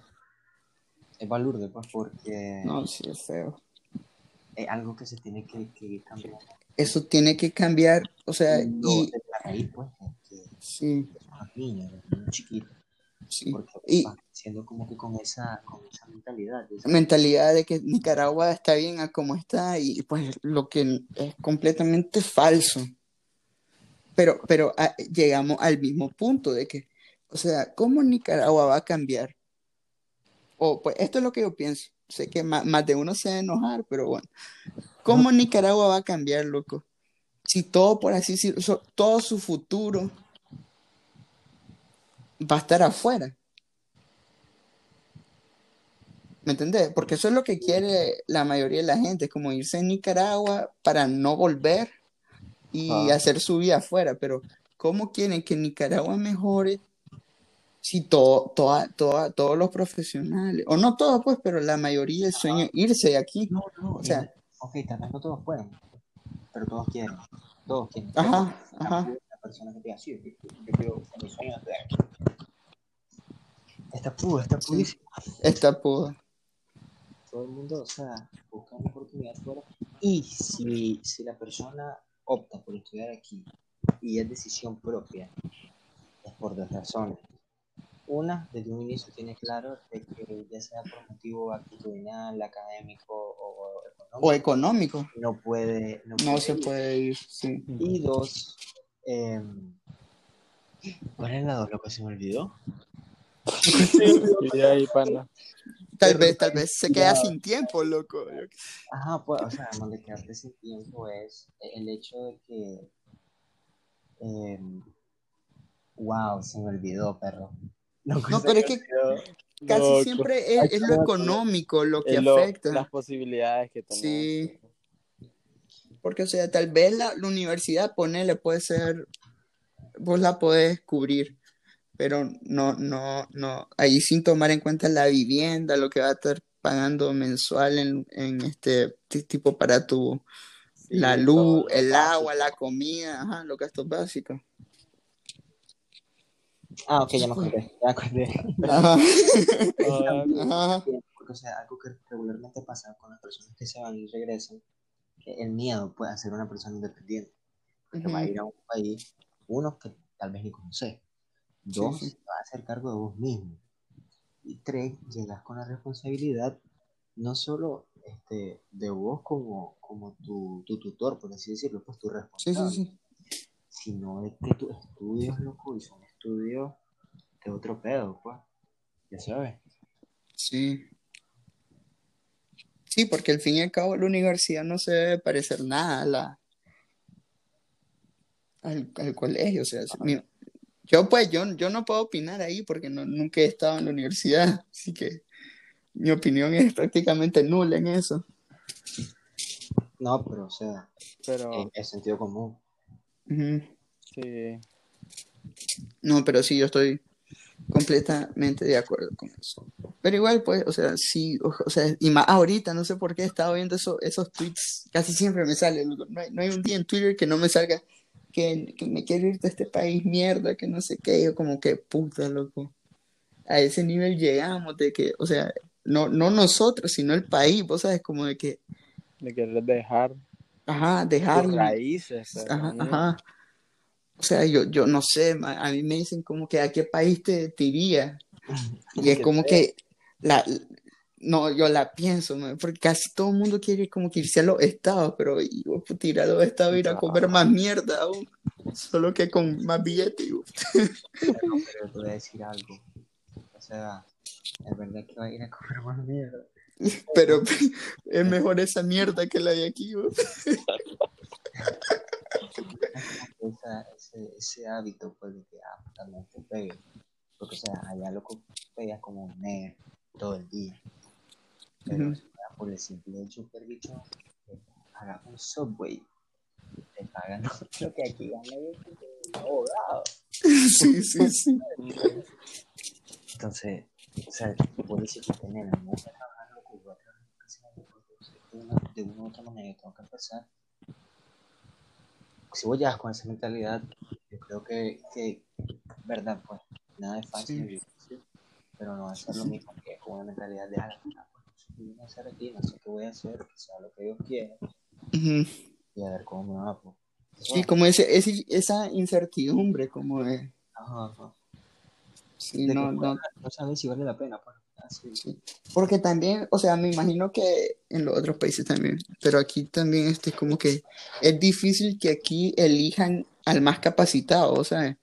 es valor pues, porque No, sí, es feo. es algo que se tiene que, que ir cambiando. Eso tiene que cambiar, o sea, y desde la raíz, pues, que, que sí, son los niños, los niños chiquitos, sí. porque Y van siendo como que con esa, con esa mentalidad. esa- mentalidad de que Nicaragua está bien a como está y pues lo que es completamente falso. Pero, pero ah, llegamos al mismo punto de que, o sea, ¿cómo Nicaragua va a cambiar? O pues esto es lo que yo pienso. Sé que ma- más, de uno se va a enojar, pero bueno. ¿Cómo Nicaragua va a cambiar, loco? Si todo, por así decirlo, so- todo su futuro va a estar afuera. ¿Me entendés? Porque eso es lo que quiere la mayoría de la gente, como irse a Nicaragua para no volver y Ah. hacer su vida afuera. Pero ¿cómo quieren que Nicaragua mejore si todo, toda, toda, todos los profesionales, o no todos pues, pero la mayoría el sueño es irse de aquí? No, no, O sea, y- ok, tal vez no todos pueden, pero todos quieren. Todos quieren. Ajá, ajá. La persona que diga, sí, yo, yo, yo quiero mi sueño es de aquí. Está puro, está Sí. purísimo. Está pudo. Todo el mundo, o sea, busca una oportunidad fuera. Y si, si la persona opta por estudiar aquí y es decisión propia, es por dos razones. Una, desde un inicio tiene claro de que ya sea por motivo actitudinal, académico o económico, O económico, no puede, no se ir. puede ir, sí. Y dos, em, ¿cuál es la dos? Lo que se me olvidó. Y ahí, pana. Tal vez, tal vez se queda sin tiempo, loco. Ajá, pues, o sea, además de quedarte sin tiempo es el hecho de que. em, wow, se me olvidó, perro. No, pero es que casi Loco. siempre es, es lo económico lo que lo- afecta. las posibilidades que tenemos. Sí. Porque, o sea, tal vez la, la universidad, ponele, puede ser, vos la podés cubrir, pero no, no, no, ahí sin tomar en cuenta la vivienda, lo que va a estar pagando mensual en, en este ti- tipo para tu, Sí, la luz, el básico. agua, la comida, ajá, los gastos básicos. Ah, ok, ya me acordé. Ya me acordé. Ajá. Ajá. Porque, o sea, algo que regularmente pasa con las personas que se van y regresan, el miedo puede hacer una persona independiente. Porque va a ir a un país, uno, que tal vez ni conoces. Dos, Sí, sí. te va a hacer cargo de vos mismo. Y tres, llegas con la responsabilidad no solo este, de vos como, como tu, tu tutor, por así decirlo, pues tu responsable, sí. sino de que tus estudios, loco, y son estudios de otro pedo, pues. Ya sabes. Sí. Sí, porque al fin y al cabo la universidad no se debe parecer nada a la, al, al colegio. O sea, si- mi- yo pues, yo, yo no puedo opinar ahí porque no, nunca he estado en la universidad, así que mi opinión es prácticamente nula en eso. No, pero, o sea, pero en el sentido común. Sí, No, pero sí, yo estoy completamente de acuerdo con eso. Pero igual, pues, o sea, sí, o, o sea, y más ahorita, no sé por qué he estado viendo eso, esos tweets, casi siempre me salen, no hay, no hay un día en Twitter que no me salga que, que me quiero ir de este país, mierda, que no sé qué, yo como que puta, loco. A ese nivel llegamos de que, o sea, no, no nosotros, sino el país, vos sabes, como de que, de querer dejar ajá, tus dejarlo. raíces. ajá. O sea, yo, yo no sé, a mí me dicen como que a qué país te, te irías. Y es como que la no, yo la pienso, ma, porque casi todo el mundo quiere como que irse a los estados, pero vos, puta, ir a los estados ir a comer más mierda aún, solo que con más billetes. Pero, pero te voy a decir algo. O sea, es verdad que va a ir a comer más mierda. Pero es mejor esa mierda que la de aquí. Esa, ese, ese hábito, pues, de que ah, también te pegue. Porque, o sea, allá loco pegas como un negro todo el día. Pero, o sea, por el simple hecho que el bicho que haga un subway, te pagan lo que aquí gana como abogado. Sí, sí, sí. Entonces, o sea, por decir que tener voy a trabajar voy a trabajar lo que porque o sea, de una, u otra manera tengo que empezar. Si vos llegas con esa mentalidad, yo creo que, que verdad, pues, nada es fácil, Sí. difícil, pero no va a ser lo mismo que con una mentalidad de, ah, pues, no voy a hacer aquí, no sé qué voy a hacer, que sea lo que Dios quiera, Ujú. y a ver cómo me va, pues. Sí, como ese, ese- esa incertidumbre, como de, Ajá, ajá. sí, no, no, no sabes si vale la pena, pues. Sí. Porque también, o sea, me imagino que en los otros países también, pero aquí también este es como que es difícil que aquí elijan al más capacitado, o sea,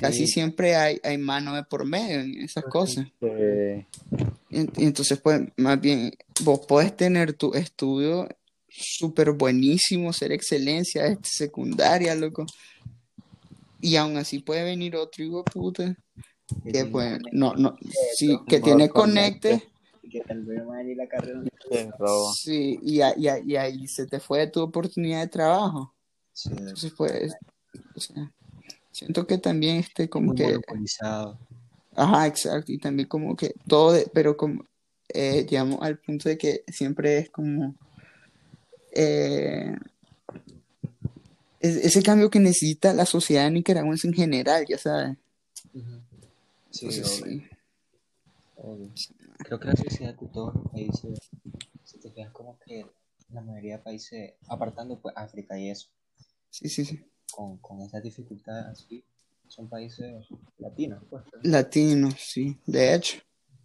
casi Sí. siempre hay, hay mano de por medio en esas cosas. Y, y entonces, pues, más bien, vos podés tener tu estudio súper buenísimo, ser excelencia, este, secundaria, loco, y aún así puede venir otro hijo puta, que tiene pues, conecte, no, no, sí, que tiene conecte. conecte. que tal vez va a ir la carrera. te robo. Sí, y, a- y, a- y ahí se te fue tu oportunidad de trabajo. Sí, Entonces, pues, o sea, siento que también este, como que, ajá, exacto, y también como que todo, de- pero como, eh, llegamos al punto de que siempre es como, eh, es- ese cambio que necesita la sociedad nicaragüense en general, ya sabes. Sí, Entonces, obvio, sí, obvio. Creo que la sociedad de todos los países, si te fijas como que la mayoría de países, apartando pues África y eso, sí, sí, sí. con, con esas dificultades así, son países latinos, pues. Latinos, sí, de hecho.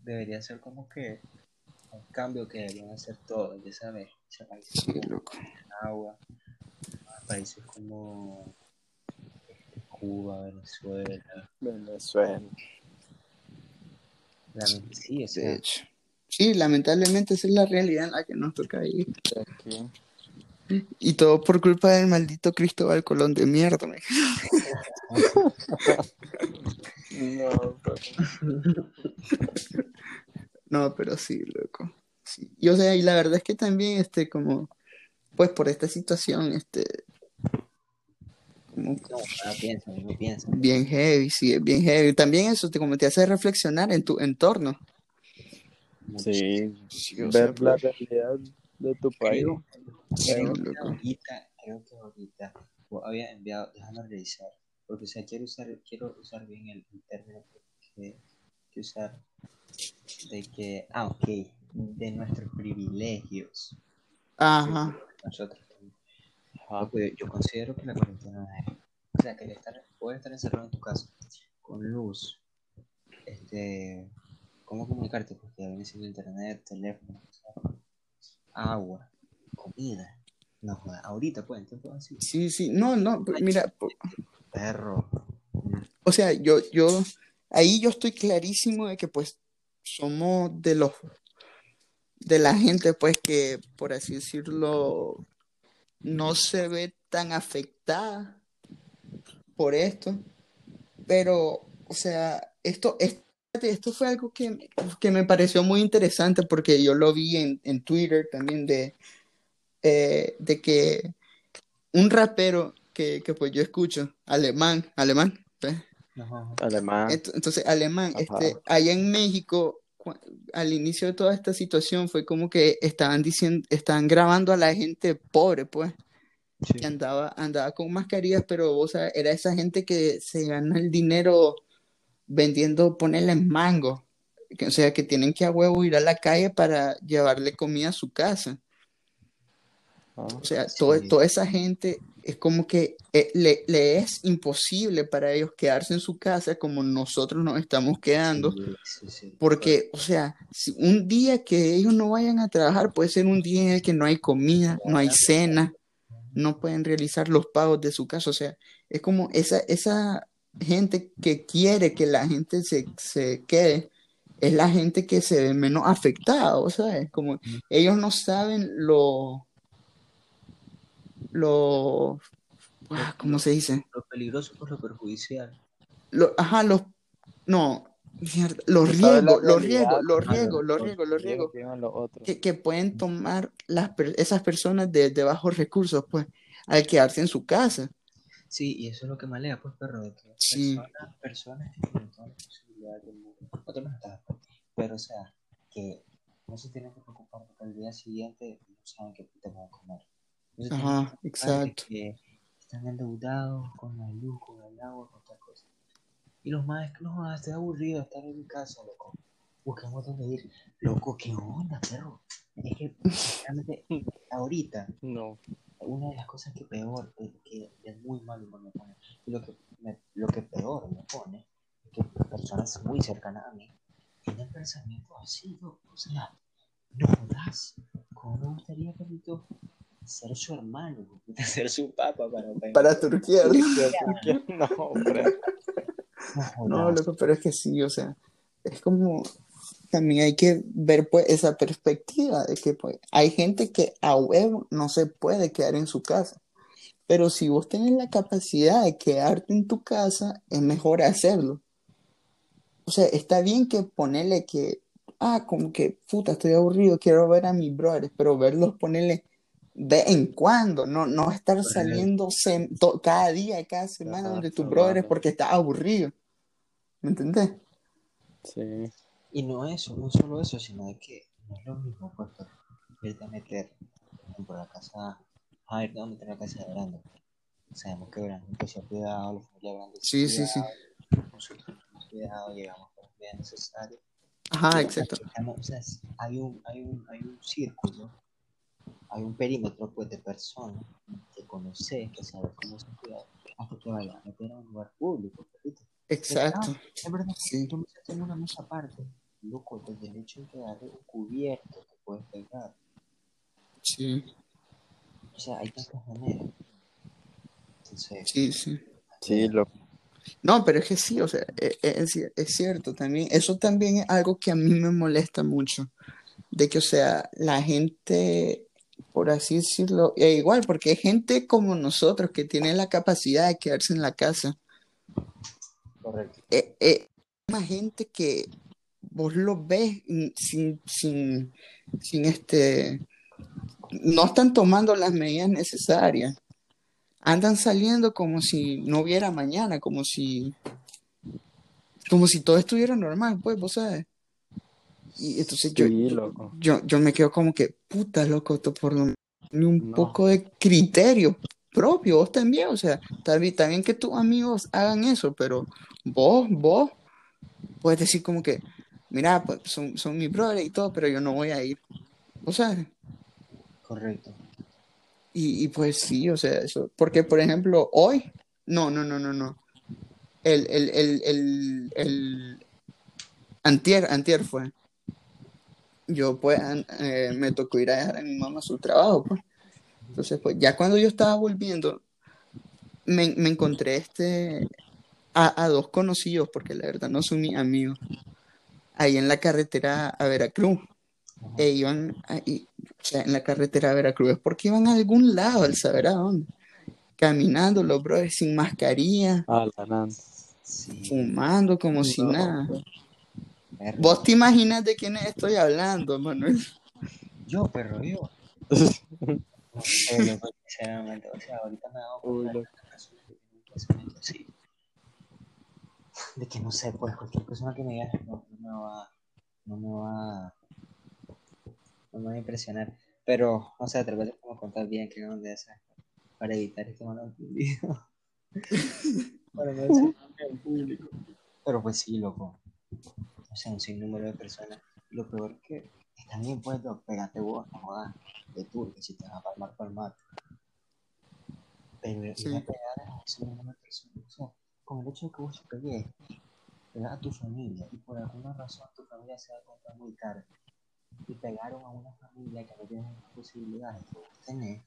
Debería ser como que un cambio que deberían hacer todos, ya sabes, sea, países Sí, como loco. Países como este, Cuba, Venezuela, Venezuela. Sí, o De sea, hecho. Sí, lamentablemente esa es la realidad en la que nos toca vivir. Y todo por culpa del maldito Cristóbal Colón de mierda, me- No, pero- No, pero sí, loco. Sí. Y o sea, y la verdad es que también, este, como, pues por esta situación, este, como no, no piensa, no piensa. bien heavy, sí, es bien heavy. También eso te, como te hace reflexionar en tu entorno. Sí, Sí, o sea, ver la realidad de tu país. Creo, que ahorita, creo que ahorita, había enviado, déjame revisar, porque o sea, quiero usar, quiero usar bien el, el término que, que usar de que, ah, ok, de nuestros privilegios. Ajá. Nosotros Ajá. Loco, yo, considero que la cuarentena es, o sea, que el estar, poder estar encerrado en tu casa con luz, este, cómo comunicarte, porque ya viene siendo internet, teléfono, agua, comida. No, ahorita pues, en tiempo así, Sí, sí. No, no, pues, mira, perro. o sea, yo, yo, ahí yo estoy clarísimo de que pues somos de los, de la gente pues que, por así decirlo, no se ve tan afectada por esto, pero, o sea, esto, esto, esto fue algo que, que me pareció muy interesante porque yo lo vi en, en Twitter también de, eh, de que un rapero que, que pues yo escucho, alemán, alemán. Alemán. Ent- Entonces, alemán, Ajá. este, allá en México, al inicio de toda esta situación fue como que estaban diciendo, estaban grabando a la gente pobre, pues, Sí. que andaba, andaba con mascarillas, pero, o sea, era esa gente que se gana el dinero vendiendo, ponerle mango, que, o sea, que tienen que a huevo ir a la calle para llevarle comida a su casa. Ah, O sea, todo- Sí. toda esa gente es como que eh, le, le es imposible para ellos quedarse en su casa como nosotros nos estamos quedando. Sí, sí. Porque, o sea, si un día que ellos no vayan a trabajar puede ser un día en el que no hay comida, no hay cena, no pueden realizar los pagos de su casa. O sea, es como esa, esa gente que quiere que la gente se, se quede, es la gente que se ve menos afectada, o sea, como ellos no saben lo, lo, ¿cómo se dice? Lo peligroso por lo perjudicial. Lo, ajá, los, no, mierda, los la riesgos, los riesgos, los ajá, riesgos, los los riesgos, los riesgos riesgos que los pueden tomar las, esas personas de, de bajos recursos, pues, al quedarse en su casa. Sí, y eso es lo que malea, pues, perro, de que Sí. personas, personas que tienen todas las posibilidades del mundo, están, pero, o sea, que no se tienen que preocupar porque al día siguiente no saben qué puta van a comer. Que Ajá, exacto. que están endeudados con la luz, con el agua, con tal cosa. Y los más, no, estoy aburrido estar en mi casa, loco. Buscamos dónde ir. Loco, ¿qué onda, perro? Es que, realmente, ahorita, No. una de las cosas que peor, que es muy mal humor me pone, y lo que, me- lo que peor me pone, es que personas muy cercanas a mí tienen pensamientos así, loco. o sea, no jodas, ¿cómo me gustaría, perrito, ser su hermano, puta, ser su papá para Para Turquía. No, hombre. no No, loco, pero es que sí, o sea, es como, también hay que ver pues esa perspectiva de que pues hay gente que a huevo no se puede quedar en su casa, pero si vos tenés la capacidad de quedarte en tu casa, es mejor hacerlo. O sea, está bien que ponerle que, ah, como que, puta, estoy aburrido, quiero ver a mis brothers, pero verlos ponerle de en cuando, no, no estar Correcto. saliendo sem- to- cada día y cada semana donde tus brothers porque estás aburrido. ¿Me entendés? Sí. Y no eso, no solo eso, sino de que no es lo mismo, pues, pero irte a meter, por ejemplo, la casa, a ver, a meter la casa de grande. Sabemos que grande se ha cuidado, la familia grande se Sí, sí, sí. cuidado, nosotros cuidado, llegamos con los días necesarios. Ajá, exacto. estamos- o sea, hay un, hay un, hay un círculo, hay un perímetro pues de personas que conoces, que sabes cómo se cuida, hasta que vaya a meter a un lugar público. Exacto. Es verdad, Sí. yo me una mesa aparte, loco, desde el hecho de que agarre un cubierto que puedes pegar. Sí, O sea, hay tantas maneras. Entonces, sí, sí. Sí, lo, No, pero es que sí, o sea, e- e- es, cier- es cierto también. Eso también es algo que a mí me molesta mucho. De que, o sea, la gente, por así decirlo, e igual, porque hay gente como nosotros que tiene la capacidad de quedarse en la casa. correcto. Eh, eh, más gente que vos lo ves sin, sin, sin este, no están tomando las medidas necesarias. Andan saliendo como si no hubiera mañana, como si, como si todo estuviera normal, pues, vos sabes. Y entonces yo, sí, yo, loco. yo, yo me quedo como que, puta, loco, tú por lo menos un No. poco de criterio, propio, vos también, o sea, está bien que tus amigos hagan eso, pero vos, vos, puedes decir como que, mira, pues son, son mi brother y todo, pero yo no voy a ir. O sea, Correcto. y, y pues sí, o sea, eso, porque por ejemplo, hoy, no, no, no, no, no. El, el, el, el, el antier, antier fue. Yo pues eh, me tocó ir a dejar a mi mamá a su trabajo, pues. Entonces, pues ya cuando yo estaba volviendo, me, me encontré este a, a dos conocidos, porque la verdad no son mis amigos, ahí en la carretera a Veracruz. E iban ahí, o sea, en la carretera a Veracruz, es porque iban a algún lado, al saber a dónde. Caminando, los brothers sin mascarilla, Ah, la nan. Sí. fumando como si No. nada. Perro. ¿Vos te imaginas de quiénes estoy hablando, Manuel? Yo, perro, yo. No sé, loco, sinceramente. O sea, ahorita me Uy, cuenta de que. De no sé, pues cualquier persona que me diga no, no me va, no me va, no me va a impresionar. Pero, o sea, tal vez es como contar bien que donde es para evitar este malentendido. para no decir en público. Pero pues sí, loco. O sea, un sinnúmero de personas. Lo peor es que está bien puesto, pégate vos, no jodas, de tú, que si te vas a palmar, palmar. Pero ir Sí. a pegar a ese número de personas, o sea, con el hecho de que vos te pegues, pegas a tu familia y por alguna razón tu familia se va a comprar muy caro y pegaron a una familia que no tiene las posibilidades que vos tenés,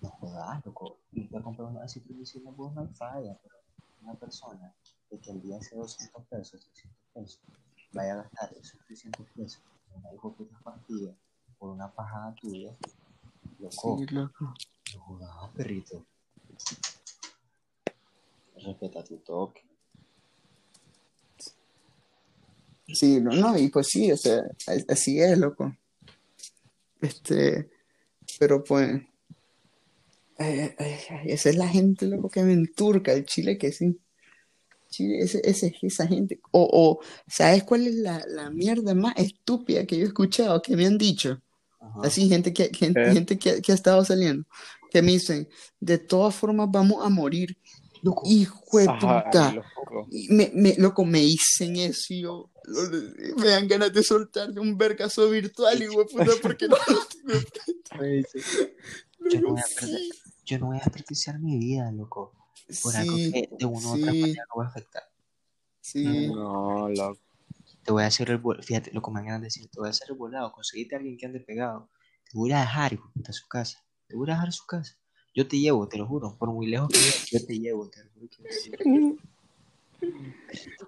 no jodas, loco. Y te comprar una así tú dices, no, vos no hay falla, pero una persona de que el día hace 200 pesos, 300 pesos, vaya a gastar esos 300 pesos en una partida por una pajada tuya, loco, Sí, loco. no jodas, perrito. Respeta tu toque. Sí, no, no, y pues sí, o sea, así es, loco. Este, pero pues, ay, ay, esa es la gente, loco, que me enturca, el Chile que sí. Chile, ese, ese- esa gente. O, o, ¿sabes cuál es la, la mierda más estúpida que yo he escuchado, que me han dicho? Ajá. Así, gente que, gente, gente que, que ha estado saliendo, que me dicen, de todas formas vamos a morir, Loco, hijo de Ajá, puta. loco. Y me, me, loco, me dicen eso y yo, me dan ganas de soltarle un vergazo virtual, hijo de puta, porque no me dice, yo no Loco, voy a perder, sí, yo no voy a desperdiciar mi vida, loco, por algo sí, que de una u otra sí, manera no va a afectar. sí, No, loco. Te voy a hacer el volado, fíjate, lo que me van a decir, te voy a hacer el volado, conseguirte a alguien que ande pegado, te voy a dejar, hijo a su casa, te voy a dejar a su casa. Yo te llevo, te lo juro, por muy lejos que vivas, yo te llevo, te lo juro que te llevo.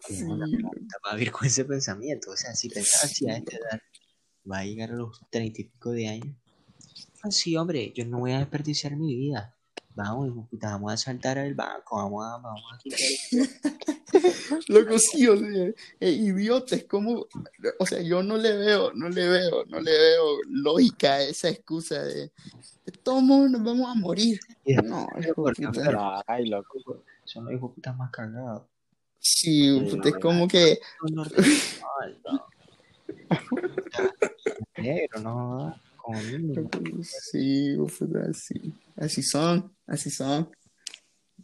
Que sí, puta, va a vivir con ese pensamiento, o sea, si pensaba así a esta edad, va a llegar a los treinta y pico de años, así, hombre, yo no voy a desperdiciar mi vida. Vamos, hijo vamos a saltar al banco, vamos a, vamos a quitar loco, sí, o sea, eh, idiota, es como, o sea, yo no le veo, no le veo, no le veo lógica a esa excusa de, de todos modos nos vamos a morir. y después No, hijo puta. Ay, loco. son los hijos putas más cagados. Sí, puta, es como que, negro, no, como sí, puta, sí, así son, así son.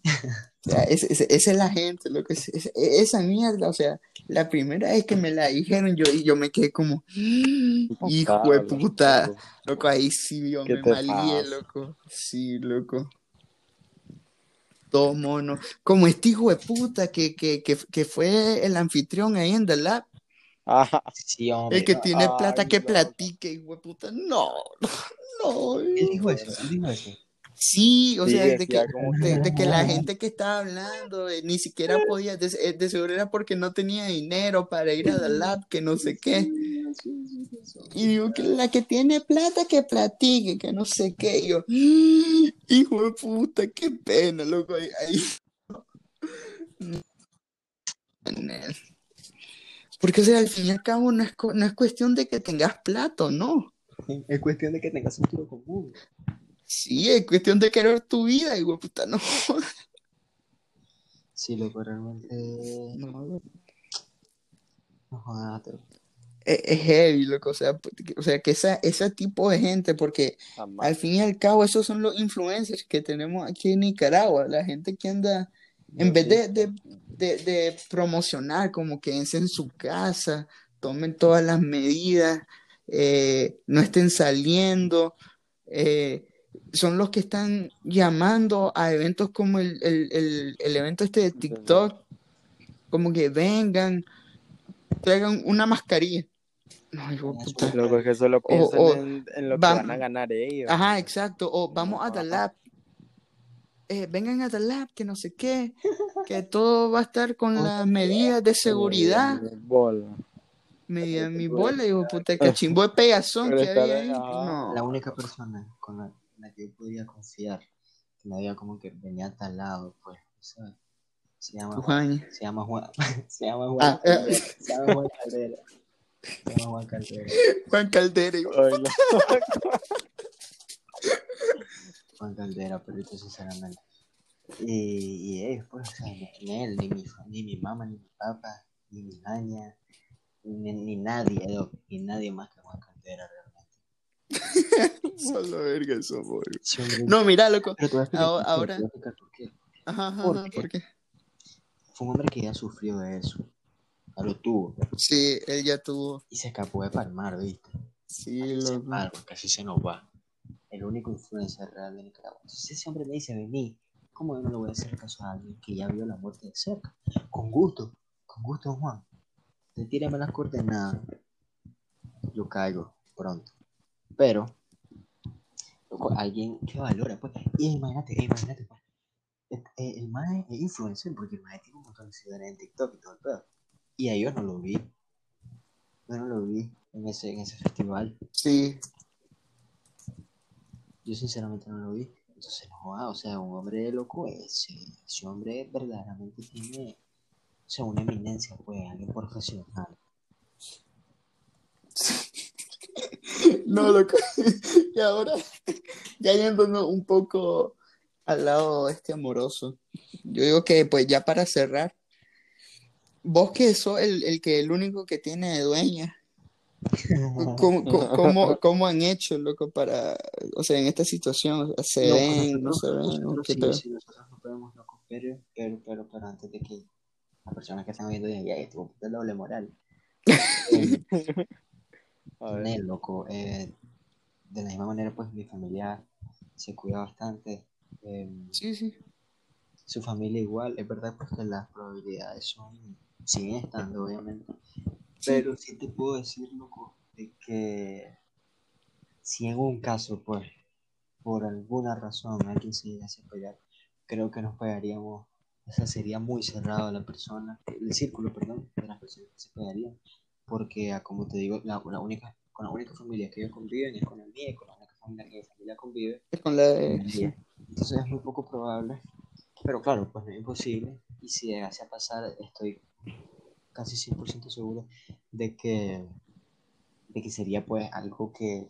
O sea, esa es la gente, lo que es, es- esa mierda, o sea, la primera vez que me la dijeron yo y yo me quedé como, hijo de puta, loco. ahí sí yo ¿Qué me malié, pasa? loco, sí, loco, todo mono, como este hijo de puta que, que, que, que fue el anfitrión ahí en The Lab, Ah, Sí, el hombre. que tiene Ay, plata que platique, hijo de puta, no, no, Él dijo eso, él dijo eso. Sí, o sí, sea, de que, como de, que. de que la gente que estaba hablando eh, ni siquiera podía, de, eh, de seguro era porque no tenía dinero para ir a The Lab, que no sé qué. Y digo que la que tiene plata que platique, que no sé qué. Y yo, "Mm, hijo de puta, qué pena, loco. Ahí, ahí. Porque, o sea, al fin y al cabo no es, no es cuestión de que tengas plata, ¿no? Es cuestión de que tenga sentido común. Sí, es cuestión de querer tu vida, hijo de puta, no. Sí, loco, realmente. No, No jodas, pero- es, es heavy, loco, o sea, o sea que esa, ese tipo de gente, porque al fin y al cabo esos son los influencers que tenemos aquí en Nicaragua, la gente que anda, en vez de, de, de, de promocionar, como quédense en su casa, tomen todas las medidas, eh, no estén saliendo, eh, son los que están llamando a eventos como el, el, el, el evento este de TikTok, como que vengan, traigan una mascarilla. No, hijo puta. Loco, es que solo piensan o- en, en lo que va- van a ganar ellos. Ajá, exacto. O vamos a Dalab. Eh, vengan a Dalab, que no sé qué, que todo va a estar con las medidas de seguridad. Bola. Medida mi bola, hijo de puta, cachimbo de pegazón que había ahí. ajá. No. La única persona con la, la que yo podía confiar, que me había como que venía al lado, pues, ¿sabes? Se llama, Juan. se llama Juan, se llama Juan, Ah, eh. Caldera, se llama Juan Caldera, se llama Juan Caldera, Juan Caldera. Ay, no. Juan Caldera, perrito, sinceramente. Y, y pues, o sea, ni, él, ni mi, ni mi mamá, ni mi papá, ni mi ñaña, ni, ni nadie, ni nadie más que Juan Caldera. Solo verga eso, boy. No, mira, loco. pero te voy a explicar ahora- ahora- te voy a explicar por qué. Ajá, ajá, ¿Por qué? ¿por qué? Fue un hombre que ya sufrió de eso, ya lo tuvo, Sí, él ya tuvo. y se escapó de Palmar, ¿viste? Sí, loco. porque así se nos va. El único influencer real de Nicaragua. Entonces ese hombre me dice, vení, ¿cómo yo no le voy a hacer caso a alguien que ya vio la muerte de cerca? Con gusto, con gusto, Juan. Retírame las coordenadas. Yo caigo pronto. Pero, alguien que valora, pues. Y imagínate, eh, imagínate, pues. eh, eh, El mae es influencer porque el mae tiene un montón de seguidores en TikTok y todo el pedo. Y a ellos no lo vi. Yo no lo vi en ese, en ese festival. Sí, Yo sinceramente no lo vi. Entonces, no, o sea, un hombre loco ese, ese hombre verdaderamente tiene, o sea, una eminencia, pues, alguien profesional. No, loco. Y ahora, ya yéndonos un poco al lado este amoroso. Yo digo que, pues, ya para cerrar, vos que sos el, el que el único que tiene dueña, ¿cómo, cómo, cómo- han hecho, loco, para, o sea, en esta situación, se No, ven, no se ven, ¿Qué sí, sí, nosotros no podemos loco, pero, pero, pero, pero antes de que las personas que están viendo digan, ya, tipo de doble moral. Eh. Nel, loco, eh, de la misma manera, pues, mi familia se cuida bastante. eh, Sí, sí. su familia igual, es verdad pues que las probabilidades son, siguen estando obviamente, pero sí te puedo decir, loco, de que si en un caso, pues, por alguna razón alguien se llegase a pegar, creo que nos pegaríamos, o sea, sería muy cerrado la persona, el círculo, perdón, de las personas que se pegarían, porque ah, como te digo, la, la única, con la única familia que ellos conviven es con la mía y con la única familia que mi familia convive Es con la de- Bien. Entonces es muy poco probable. Pero claro, pues no es imposible. Y si llegase a pasar, estoy casi 100% seguro de que, de que sería pues algo que...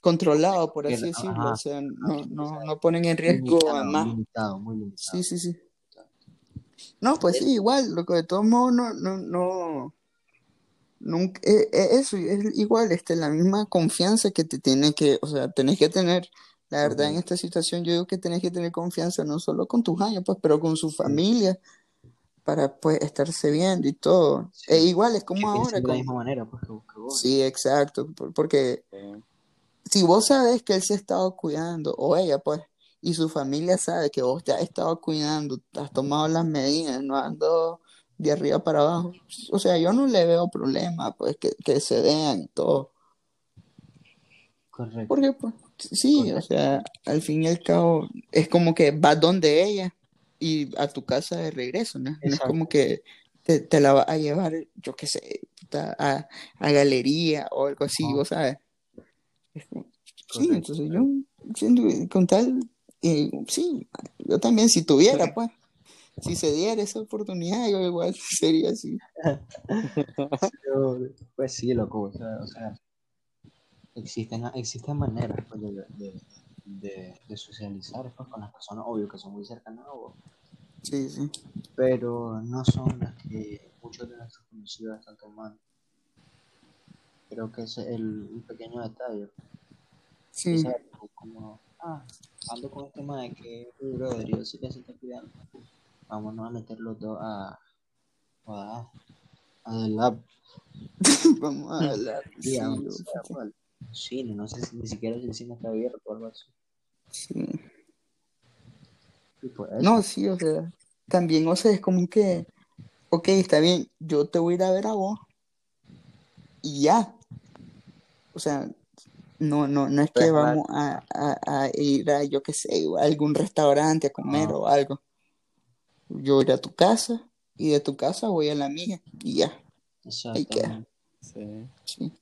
controlado, por así Ajá. decirlo. O sea, no, no, no ponen en riesgo a limitado, más. limitado, muy limitado. Sí, sí, sí. No, pues sí, igual, loco, de todos modos, no, no, no, nunca, eh, eh, eso, es igual, este, la misma confianza que te tiene que, o sea, tenés que tener, la verdad, en esta situación, yo digo que tenés que tener confianza no solo con tus años, pues, pero con su familia, para, pues, estarse viendo y todo. Sí. E igual, es como ahora, de la como- misma manera pues que, que vos. sí, exacto, por- porque si vos sabes que él se ha estado cuidando, o ella, pues, y su familia sabe que vos te has estado cuidando, has tomado las medidas, no ando de arriba para abajo, o sea, yo no le veo problema, pues, que, que se vean y todo, Correcto. porque, pues, sí, o sea, al fin y al cabo, es como que vas donde ella y a tu casa de regreso, ¿no? No es como que te, te la vas a llevar, yo qué sé, a, a galería o algo así, Ajá. vos sabes. Como- Sí, entonces yo, con tal, eh, sí, yo también si tuviera, pues, si se diera esa oportunidad, yo igual sería así. Pues sí, loco, o sea, o sea, existen, existen maneras pues, de, de, de, de socializar pues, con las personas, obvio que son muy cercanas a vos, Sí, sí. pero no son las que muchos de nuestros conocidos están tomando. creo que es el, un pequeño detalle. Sí, como, ah, ando con el tema de que, "Uy, brother, yo sé que se está cuidando. Vámonos a meter los dos a, a, a Lab. vamos a hablar. Sí, Sí, a cual. Cine, no sé si ni siquiera si el cine está abierto o algo así. sí. No, sí, o sea, también, o sea, es como que, ok, está bien, yo te voy a ir a ver a vos y ya. O sea, no, no, no es que Pues, vamos a, a- a ir a, yo qué sé, a algún restaurante a comer o algo. Yo voy a ir a tu casa y de tu casa voy a la mía y ya. Exactamente. Sí. Sí.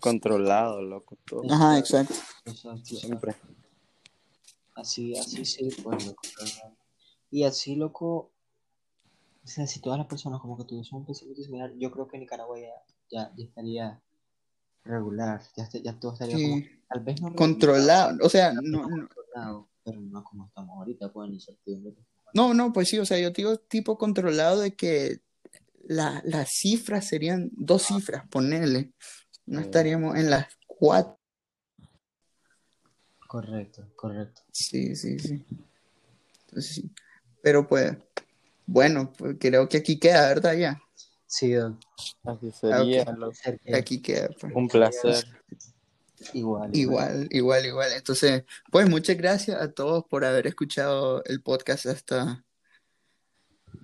Controlado, loco, todo. Ajá, exacto. Exacto, Siempre. Así, así sí, pues, loco. Y así, loco, o sea, si todas las personas como que tuviesen un pensamiento similar, yo creo que Nicaragua ya, ya, ya estaría regular, ya, ya todo estaría como, Sí. tal vez no Controlado, o sea, no, no no, controlado, pero no como estamos ahorita, pues, en incertidumbre. No, no, pues sí, o sea, yo digo tipo controlado de que la- las cifras serían dos cifras, ponerle. No estaríamos en las cuatro. Correcto, correcto. Sí, sí, sí. Entonces, sí. Pero pues, bueno, pues creo que aquí queda, ¿verdad? Ya. Sí. Así sería, que Aquí queda. pues. Un placer. Igual, Igual, igual, igual. Entonces, pues muchas gracias a todos por haber escuchado el podcast hasta,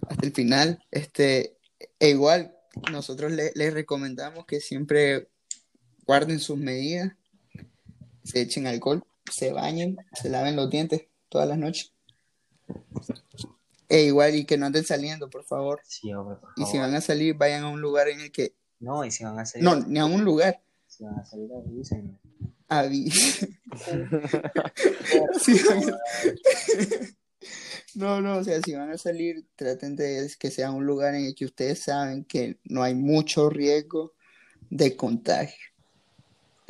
hasta el final. Este, e igual, nosotros le- les recomendamos que siempre guarden sus medidas, se echen alcohol, se bañen, se laven los dientes todas las noches. E igual, y que no anden saliendo, por favor. Sí, hombre, por Y si van a salir, vayan a un lugar en el que... No, y si van a salir, No, ni a un lugar. si van a salir, avísenme. Avi- Sí, No, no, o sea, si van a salir, traten de que sea un lugar en el que ustedes saben que no hay mucho riesgo de contagio.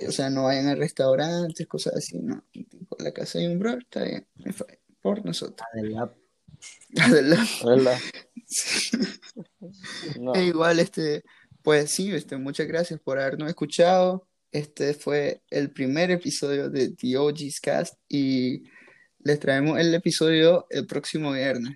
O sea, no vayan a restaurantes, cosas así, no. Tipo, la casa de un bro, está bien, por nosotros. Adelante. Adelante. No. E igual, este, pues sí, este, muchas gracias por habernos escuchado. Este fue el primer episodio de The OG's Cast y les traemos el episodio el próximo viernes.